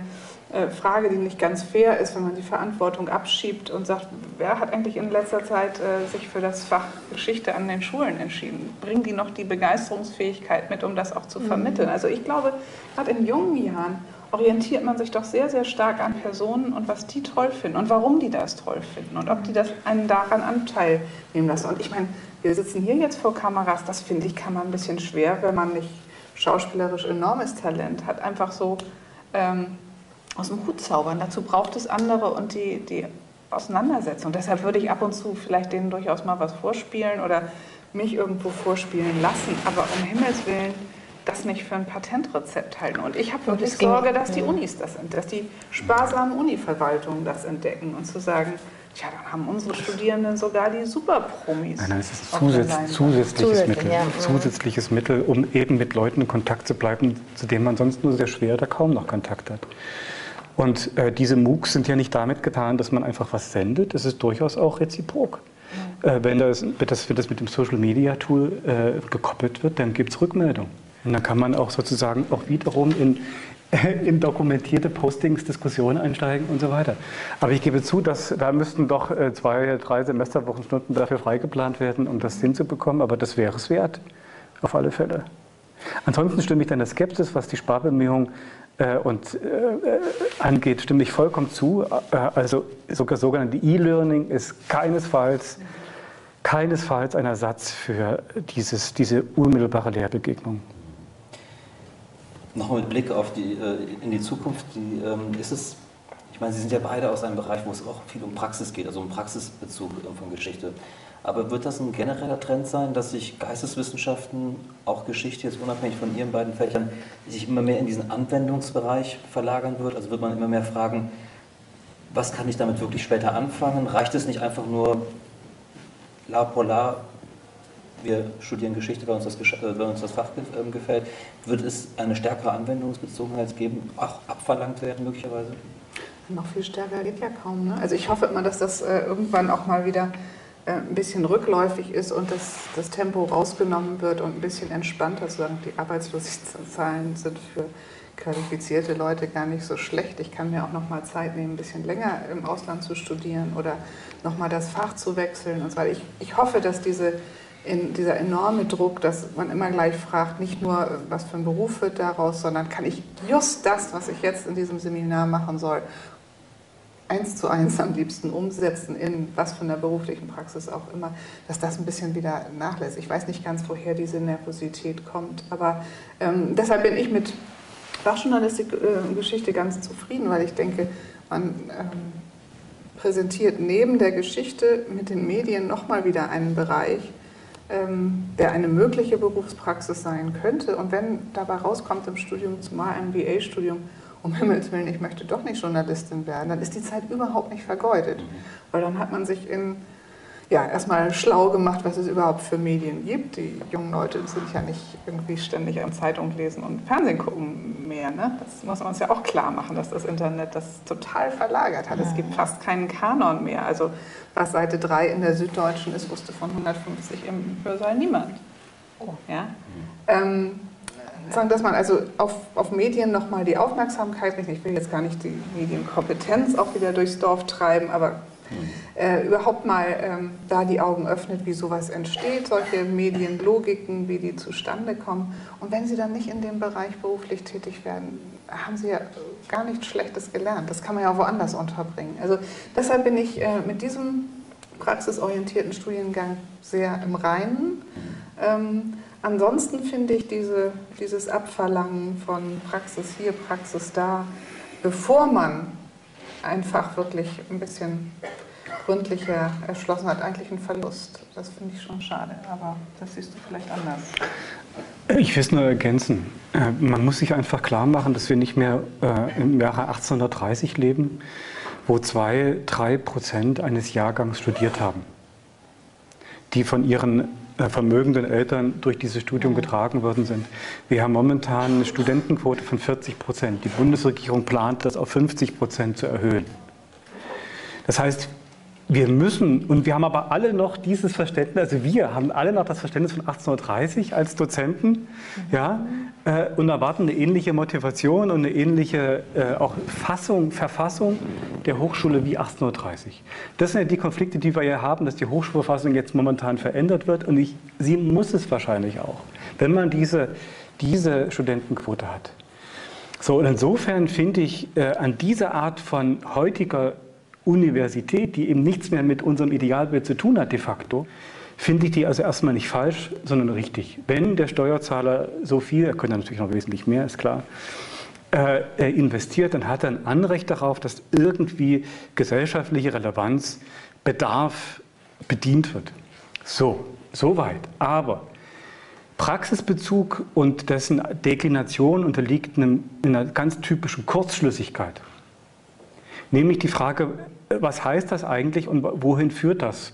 Frage, die nicht ganz fair ist, wenn man die Verantwortung abschiebt und sagt, wer hat eigentlich in letzter Zeit äh, sich für das Fach Geschichte an den Schulen entschieden? Bringen die noch die Begeisterungsfähigkeit mit, um das auch zu mhm. vermitteln? Also ich glaube, gerade in jungen Jahren orientiert man sich doch sehr, sehr stark an Personen und was die toll finden und warum die das toll finden und ob die das einen daran Anteil nehmen lassen. Und ich meine, wir sitzen hier jetzt vor Kameras, das finde ich, kann man ein bisschen schwer, wenn man nicht schauspielerisch enormes Talent hat. Einfach so ähm, aus dem Hut zaubern. Dazu braucht es andere und die, die Auseinandersetzung. Deshalb würde ich ab und zu vielleicht denen durchaus mal was vorspielen oder mich irgendwo vorspielen lassen. Aber um Himmels Willen das nicht für ein Patentrezept halten. Und ich habe wirklich Sorge, dass die Unis das, dass die sparsamen Univerwaltungen das entdecken und zu sagen, Tja, dann haben unsere Studierenden sogar die Superpromis. Nein, nein, es ist ein zusätzlich, zusätzliches, Zusätzlich, Mittel, ja. zusätzliches Mittel, um eben mit Leuten in Kontakt zu bleiben, zu denen man sonst nur sehr schwer oder kaum noch Kontakt hat. Und äh, diese MOOCs sind ja nicht damit getan, dass man einfach was sendet, es ist durchaus auch reziprok. Äh, wenn, das, wenn, das, wenn das mit dem Social Media Tool äh, gekoppelt wird, dann gibt es Rückmeldung. Und dann kann man auch sozusagen auch wiederum in, <laughs> in dokumentierte Postings, Diskussionen einsteigen und so weiter. Aber ich gebe zu, dass da müssten doch äh, zwei, drei Semesterwochenstunden dafür freigeplant werden, um das hinzubekommen. Aber das wäre es wert, auf alle Fälle. Ansonsten stimme ich deiner Skepsis, was die Sparbemühungen und, äh, angeht, stimme ich vollkommen zu. Äh, also sogar sogenannte E-Learning ist keinesfalls, keinesfalls ein Ersatz für dieses, diese unmittelbare Lehrbegegnung. Nochmal mit Blick auf die, äh, in die Zukunft, die, ähm, ist es, ich meine, Sie sind ja beide aus einem Bereich, wo es auch viel um Praxis geht, also um Praxisbezug von Geschichte. Aber wird das ein genereller Trend sein, dass sich Geisteswissenschaften, auch Geschichte jetzt unabhängig von Ihren beiden Fächern, sich immer mehr in diesen Anwendungsbereich verlagern wird? Also wird man immer mehr fragen, was kann ich damit wirklich später anfangen? Reicht es nicht einfach nur la polar, wir studieren Geschichte, weil uns das, äh, weil uns das Fach ähm, gefällt? Wird es eine stärkere Anwendungsbezogenheit geben, auch abverlangt werden möglicherweise? Noch viel stärker geht ja kaum. Ne? Also ich hoffe immer, dass das äh, irgendwann auch mal wieder ein bisschen rückläufig ist und das, das Tempo rausgenommen wird und ein bisschen entspannter, sozusagen die Arbeitslosenzahlen sind für qualifizierte Leute gar nicht so schlecht. Ich kann mir auch noch mal Zeit nehmen, ein bisschen länger im Ausland zu studieren oder noch mal das Fach zu wechseln und so. Ich, ich hoffe, dass diese, in, dieser enorme Druck, dass man immer gleich fragt, nicht nur, was für ein Beruf wird daraus, sondern kann ich just das, was ich jetzt in diesem Seminar machen soll, eins zu eins am liebsten umsetzen, in was von der beruflichen Praxis auch immer, dass das ein bisschen wieder nachlässt. Ich weiß nicht ganz, woher diese Nervosität kommt, aber ähm, deshalb bin ich mit Fachjournalistik äh, ganz zufrieden, weil ich denke, man ähm, präsentiert neben der Geschichte mit den Medien nochmal wieder einen Bereich, ähm, der eine mögliche Berufspraxis sein könnte. Und wenn dabei rauskommt im Studium, zumal ein BA-Studium, um Himmels Willen, ich möchte doch nicht Journalistin werden, dann ist die Zeit überhaupt nicht vergeudet. Weil dann hat man sich in, ja, erstmal schlau gemacht, was es überhaupt für Medien gibt. Die jungen Leute sind ja nicht irgendwie ständig an Zeitung lesen und Fernsehen gucken mehr. Ne? Das muss man uns ja auch klar machen, dass das Internet das total verlagert hat. Es gibt fast keinen Kanon mehr. Also was Seite 3 in der Süddeutschen ist, wusste von 150 im Hörsaal niemand. Oh. Ja? Ähm, sagen, dass man also auf, auf Medien nochmal die Aufmerksamkeit richtet. Ich will jetzt gar nicht die Medienkompetenz auch wieder durchs Dorf treiben, aber äh, überhaupt mal ähm, da die Augen öffnet, wie sowas entsteht, solche Medienlogiken, wie die zustande kommen. Und wenn Sie dann nicht in dem Bereich beruflich tätig werden, haben Sie ja gar nichts Schlechtes gelernt. Das kann man ja auch woanders unterbringen. Also deshalb bin ich äh, mit diesem praxisorientierten Studiengang sehr im Reinen. Ähm, Ansonsten finde ich diese, dieses Abverlangen von Praxis hier, Praxis da, bevor man einfach wirklich ein bisschen gründlicher erschlossen hat, eigentlich ein Verlust. Das finde ich schon schade, aber das siehst du vielleicht anders. Ich will es nur ergänzen. Äh, man muss sich einfach klar machen, dass wir nicht mehr äh, im Jahre 1830 leben, wo zwei, drei Prozent eines Jahrgangs studiert haben, die von ihren vermögenden Eltern durch dieses Studium getragen worden sind. Wir haben momentan eine Studentenquote von 40 Prozent. Die Bundesregierung plant, das auf 50 Prozent zu erhöhen. Das heißt, wir müssen, und wir haben aber alle noch dieses Verständnis, also wir haben alle noch das Verständnis von 1830 als Dozenten, ja, äh, und erwarten eine ähnliche Motivation und eine ähnliche äh, auch Fassung, Verfassung der Hochschule wie 1830. Das sind ja die Konflikte, die wir ja haben, dass die Hochschulverfassung jetzt momentan verändert wird und ich, sie muss es wahrscheinlich auch, wenn man diese, diese Studentenquote hat. So, und insofern finde ich äh, an dieser Art von heutiger Universität, die eben nichts mehr mit unserem Idealbild zu tun hat de facto, finde ich die also erstmal nicht falsch, sondern richtig. Wenn der Steuerzahler so viel, er könnte natürlich noch wesentlich mehr, ist klar, äh, investiert, dann hat er ein Anrecht darauf, dass irgendwie gesellschaftliche Relevanz, Bedarf bedient wird. So, soweit. Aber Praxisbezug und dessen Deklination unterliegt einem, einer ganz typischen Kurzschlüssigkeit. Nämlich die Frage, was heißt das eigentlich und wohin führt das?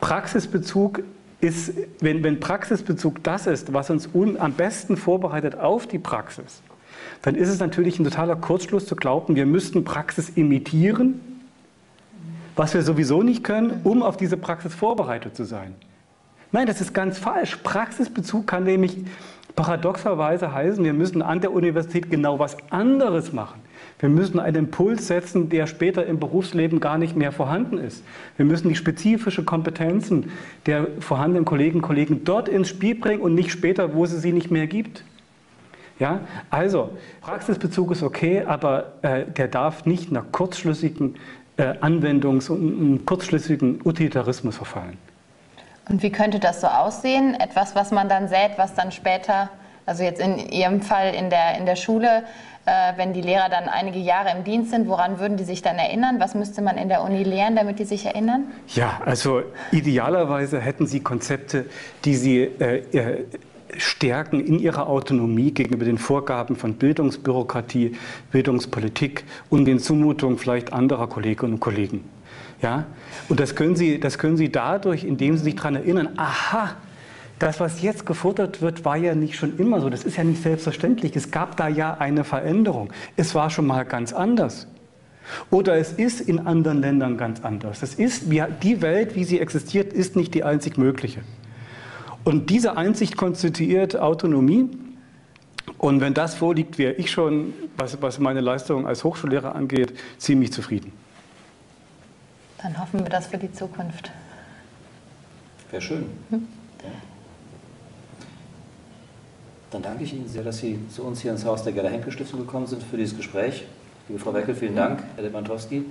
Praxisbezug ist, wenn, wenn Praxisbezug das ist, was uns un, am besten vorbereitet auf die Praxis, dann ist es natürlich ein totaler Kurzschluss zu glauben, wir müssten Praxis imitieren, was wir sowieso nicht können, um auf diese Praxis vorbereitet zu sein. Nein, das ist ganz falsch. Praxisbezug kann nämlich paradoxerweise heißen, wir müssen an der Universität genau was anderes machen. Wir müssen einen Impuls setzen, der später im Berufsleben gar nicht mehr vorhanden ist. Wir müssen die spezifische Kompetenzen der vorhandenen Kolleginnen und Kollegen dort ins Spiel bringen und nicht später, wo es sie nicht mehr gibt. Ja, also Praxisbezug ist okay, aber äh, der darf nicht nach kurzschlüssigen äh, Anwendungs- und kurzschlüssigen Utilitarismus verfallen. Und wie könnte das so aussehen? Etwas, was man dann sät, was dann später, also jetzt in Ihrem Fall in der, in der Schule, wenn die Lehrer dann einige Jahre im Dienst sind, woran würden die sich dann erinnern? Was müsste man in der Uni lernen, damit die sich erinnern? Ja, also idealerweise hätten Sie Konzepte, die Sie äh, äh, stärken in ihrer Autonomie gegenüber den Vorgaben von Bildungsbürokratie, Bildungspolitik und den Zumutungen vielleicht anderer Kolleginnen und Kollegen. Ja? Und das können, Sie, das können Sie dadurch, indem Sie sich daran erinnern, aha, das, was jetzt gefordert wird, war ja nicht schon immer so. Das ist ja nicht selbstverständlich. Es gab da ja eine Veränderung. Es war schon mal ganz anders. Oder es ist in anderen Ländern ganz anders. Das ist, die Welt, wie sie existiert, ist nicht die einzig mögliche. Und diese Einsicht konstituiert Autonomie. Und wenn das vorliegt, wäre ich schon, was, was meine Leistung als Hochschullehrer angeht, ziemlich zufrieden. Dann hoffen wir das für die Zukunft. Wäre schön. Hm? Dann danke ich Ihnen sehr, dass Sie zu uns hier ins Haus der Gerda Henkel Stiftung gekommen sind für dieses Gespräch. Liebe Frau Weckel, vielen Dank, Herr Lewandowski.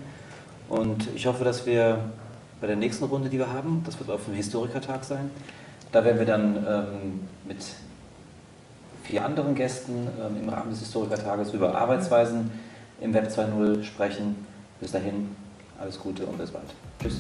Und ich hoffe, dass wir bei der nächsten Runde, die wir haben, das wird auf dem Historikertag sein, da werden wir dann ähm, mit vier anderen Gästen ähm, im Rahmen des Historikertages über Arbeitsweisen im Web 2.0 sprechen. Bis dahin, alles Gute und bis bald. Tschüss.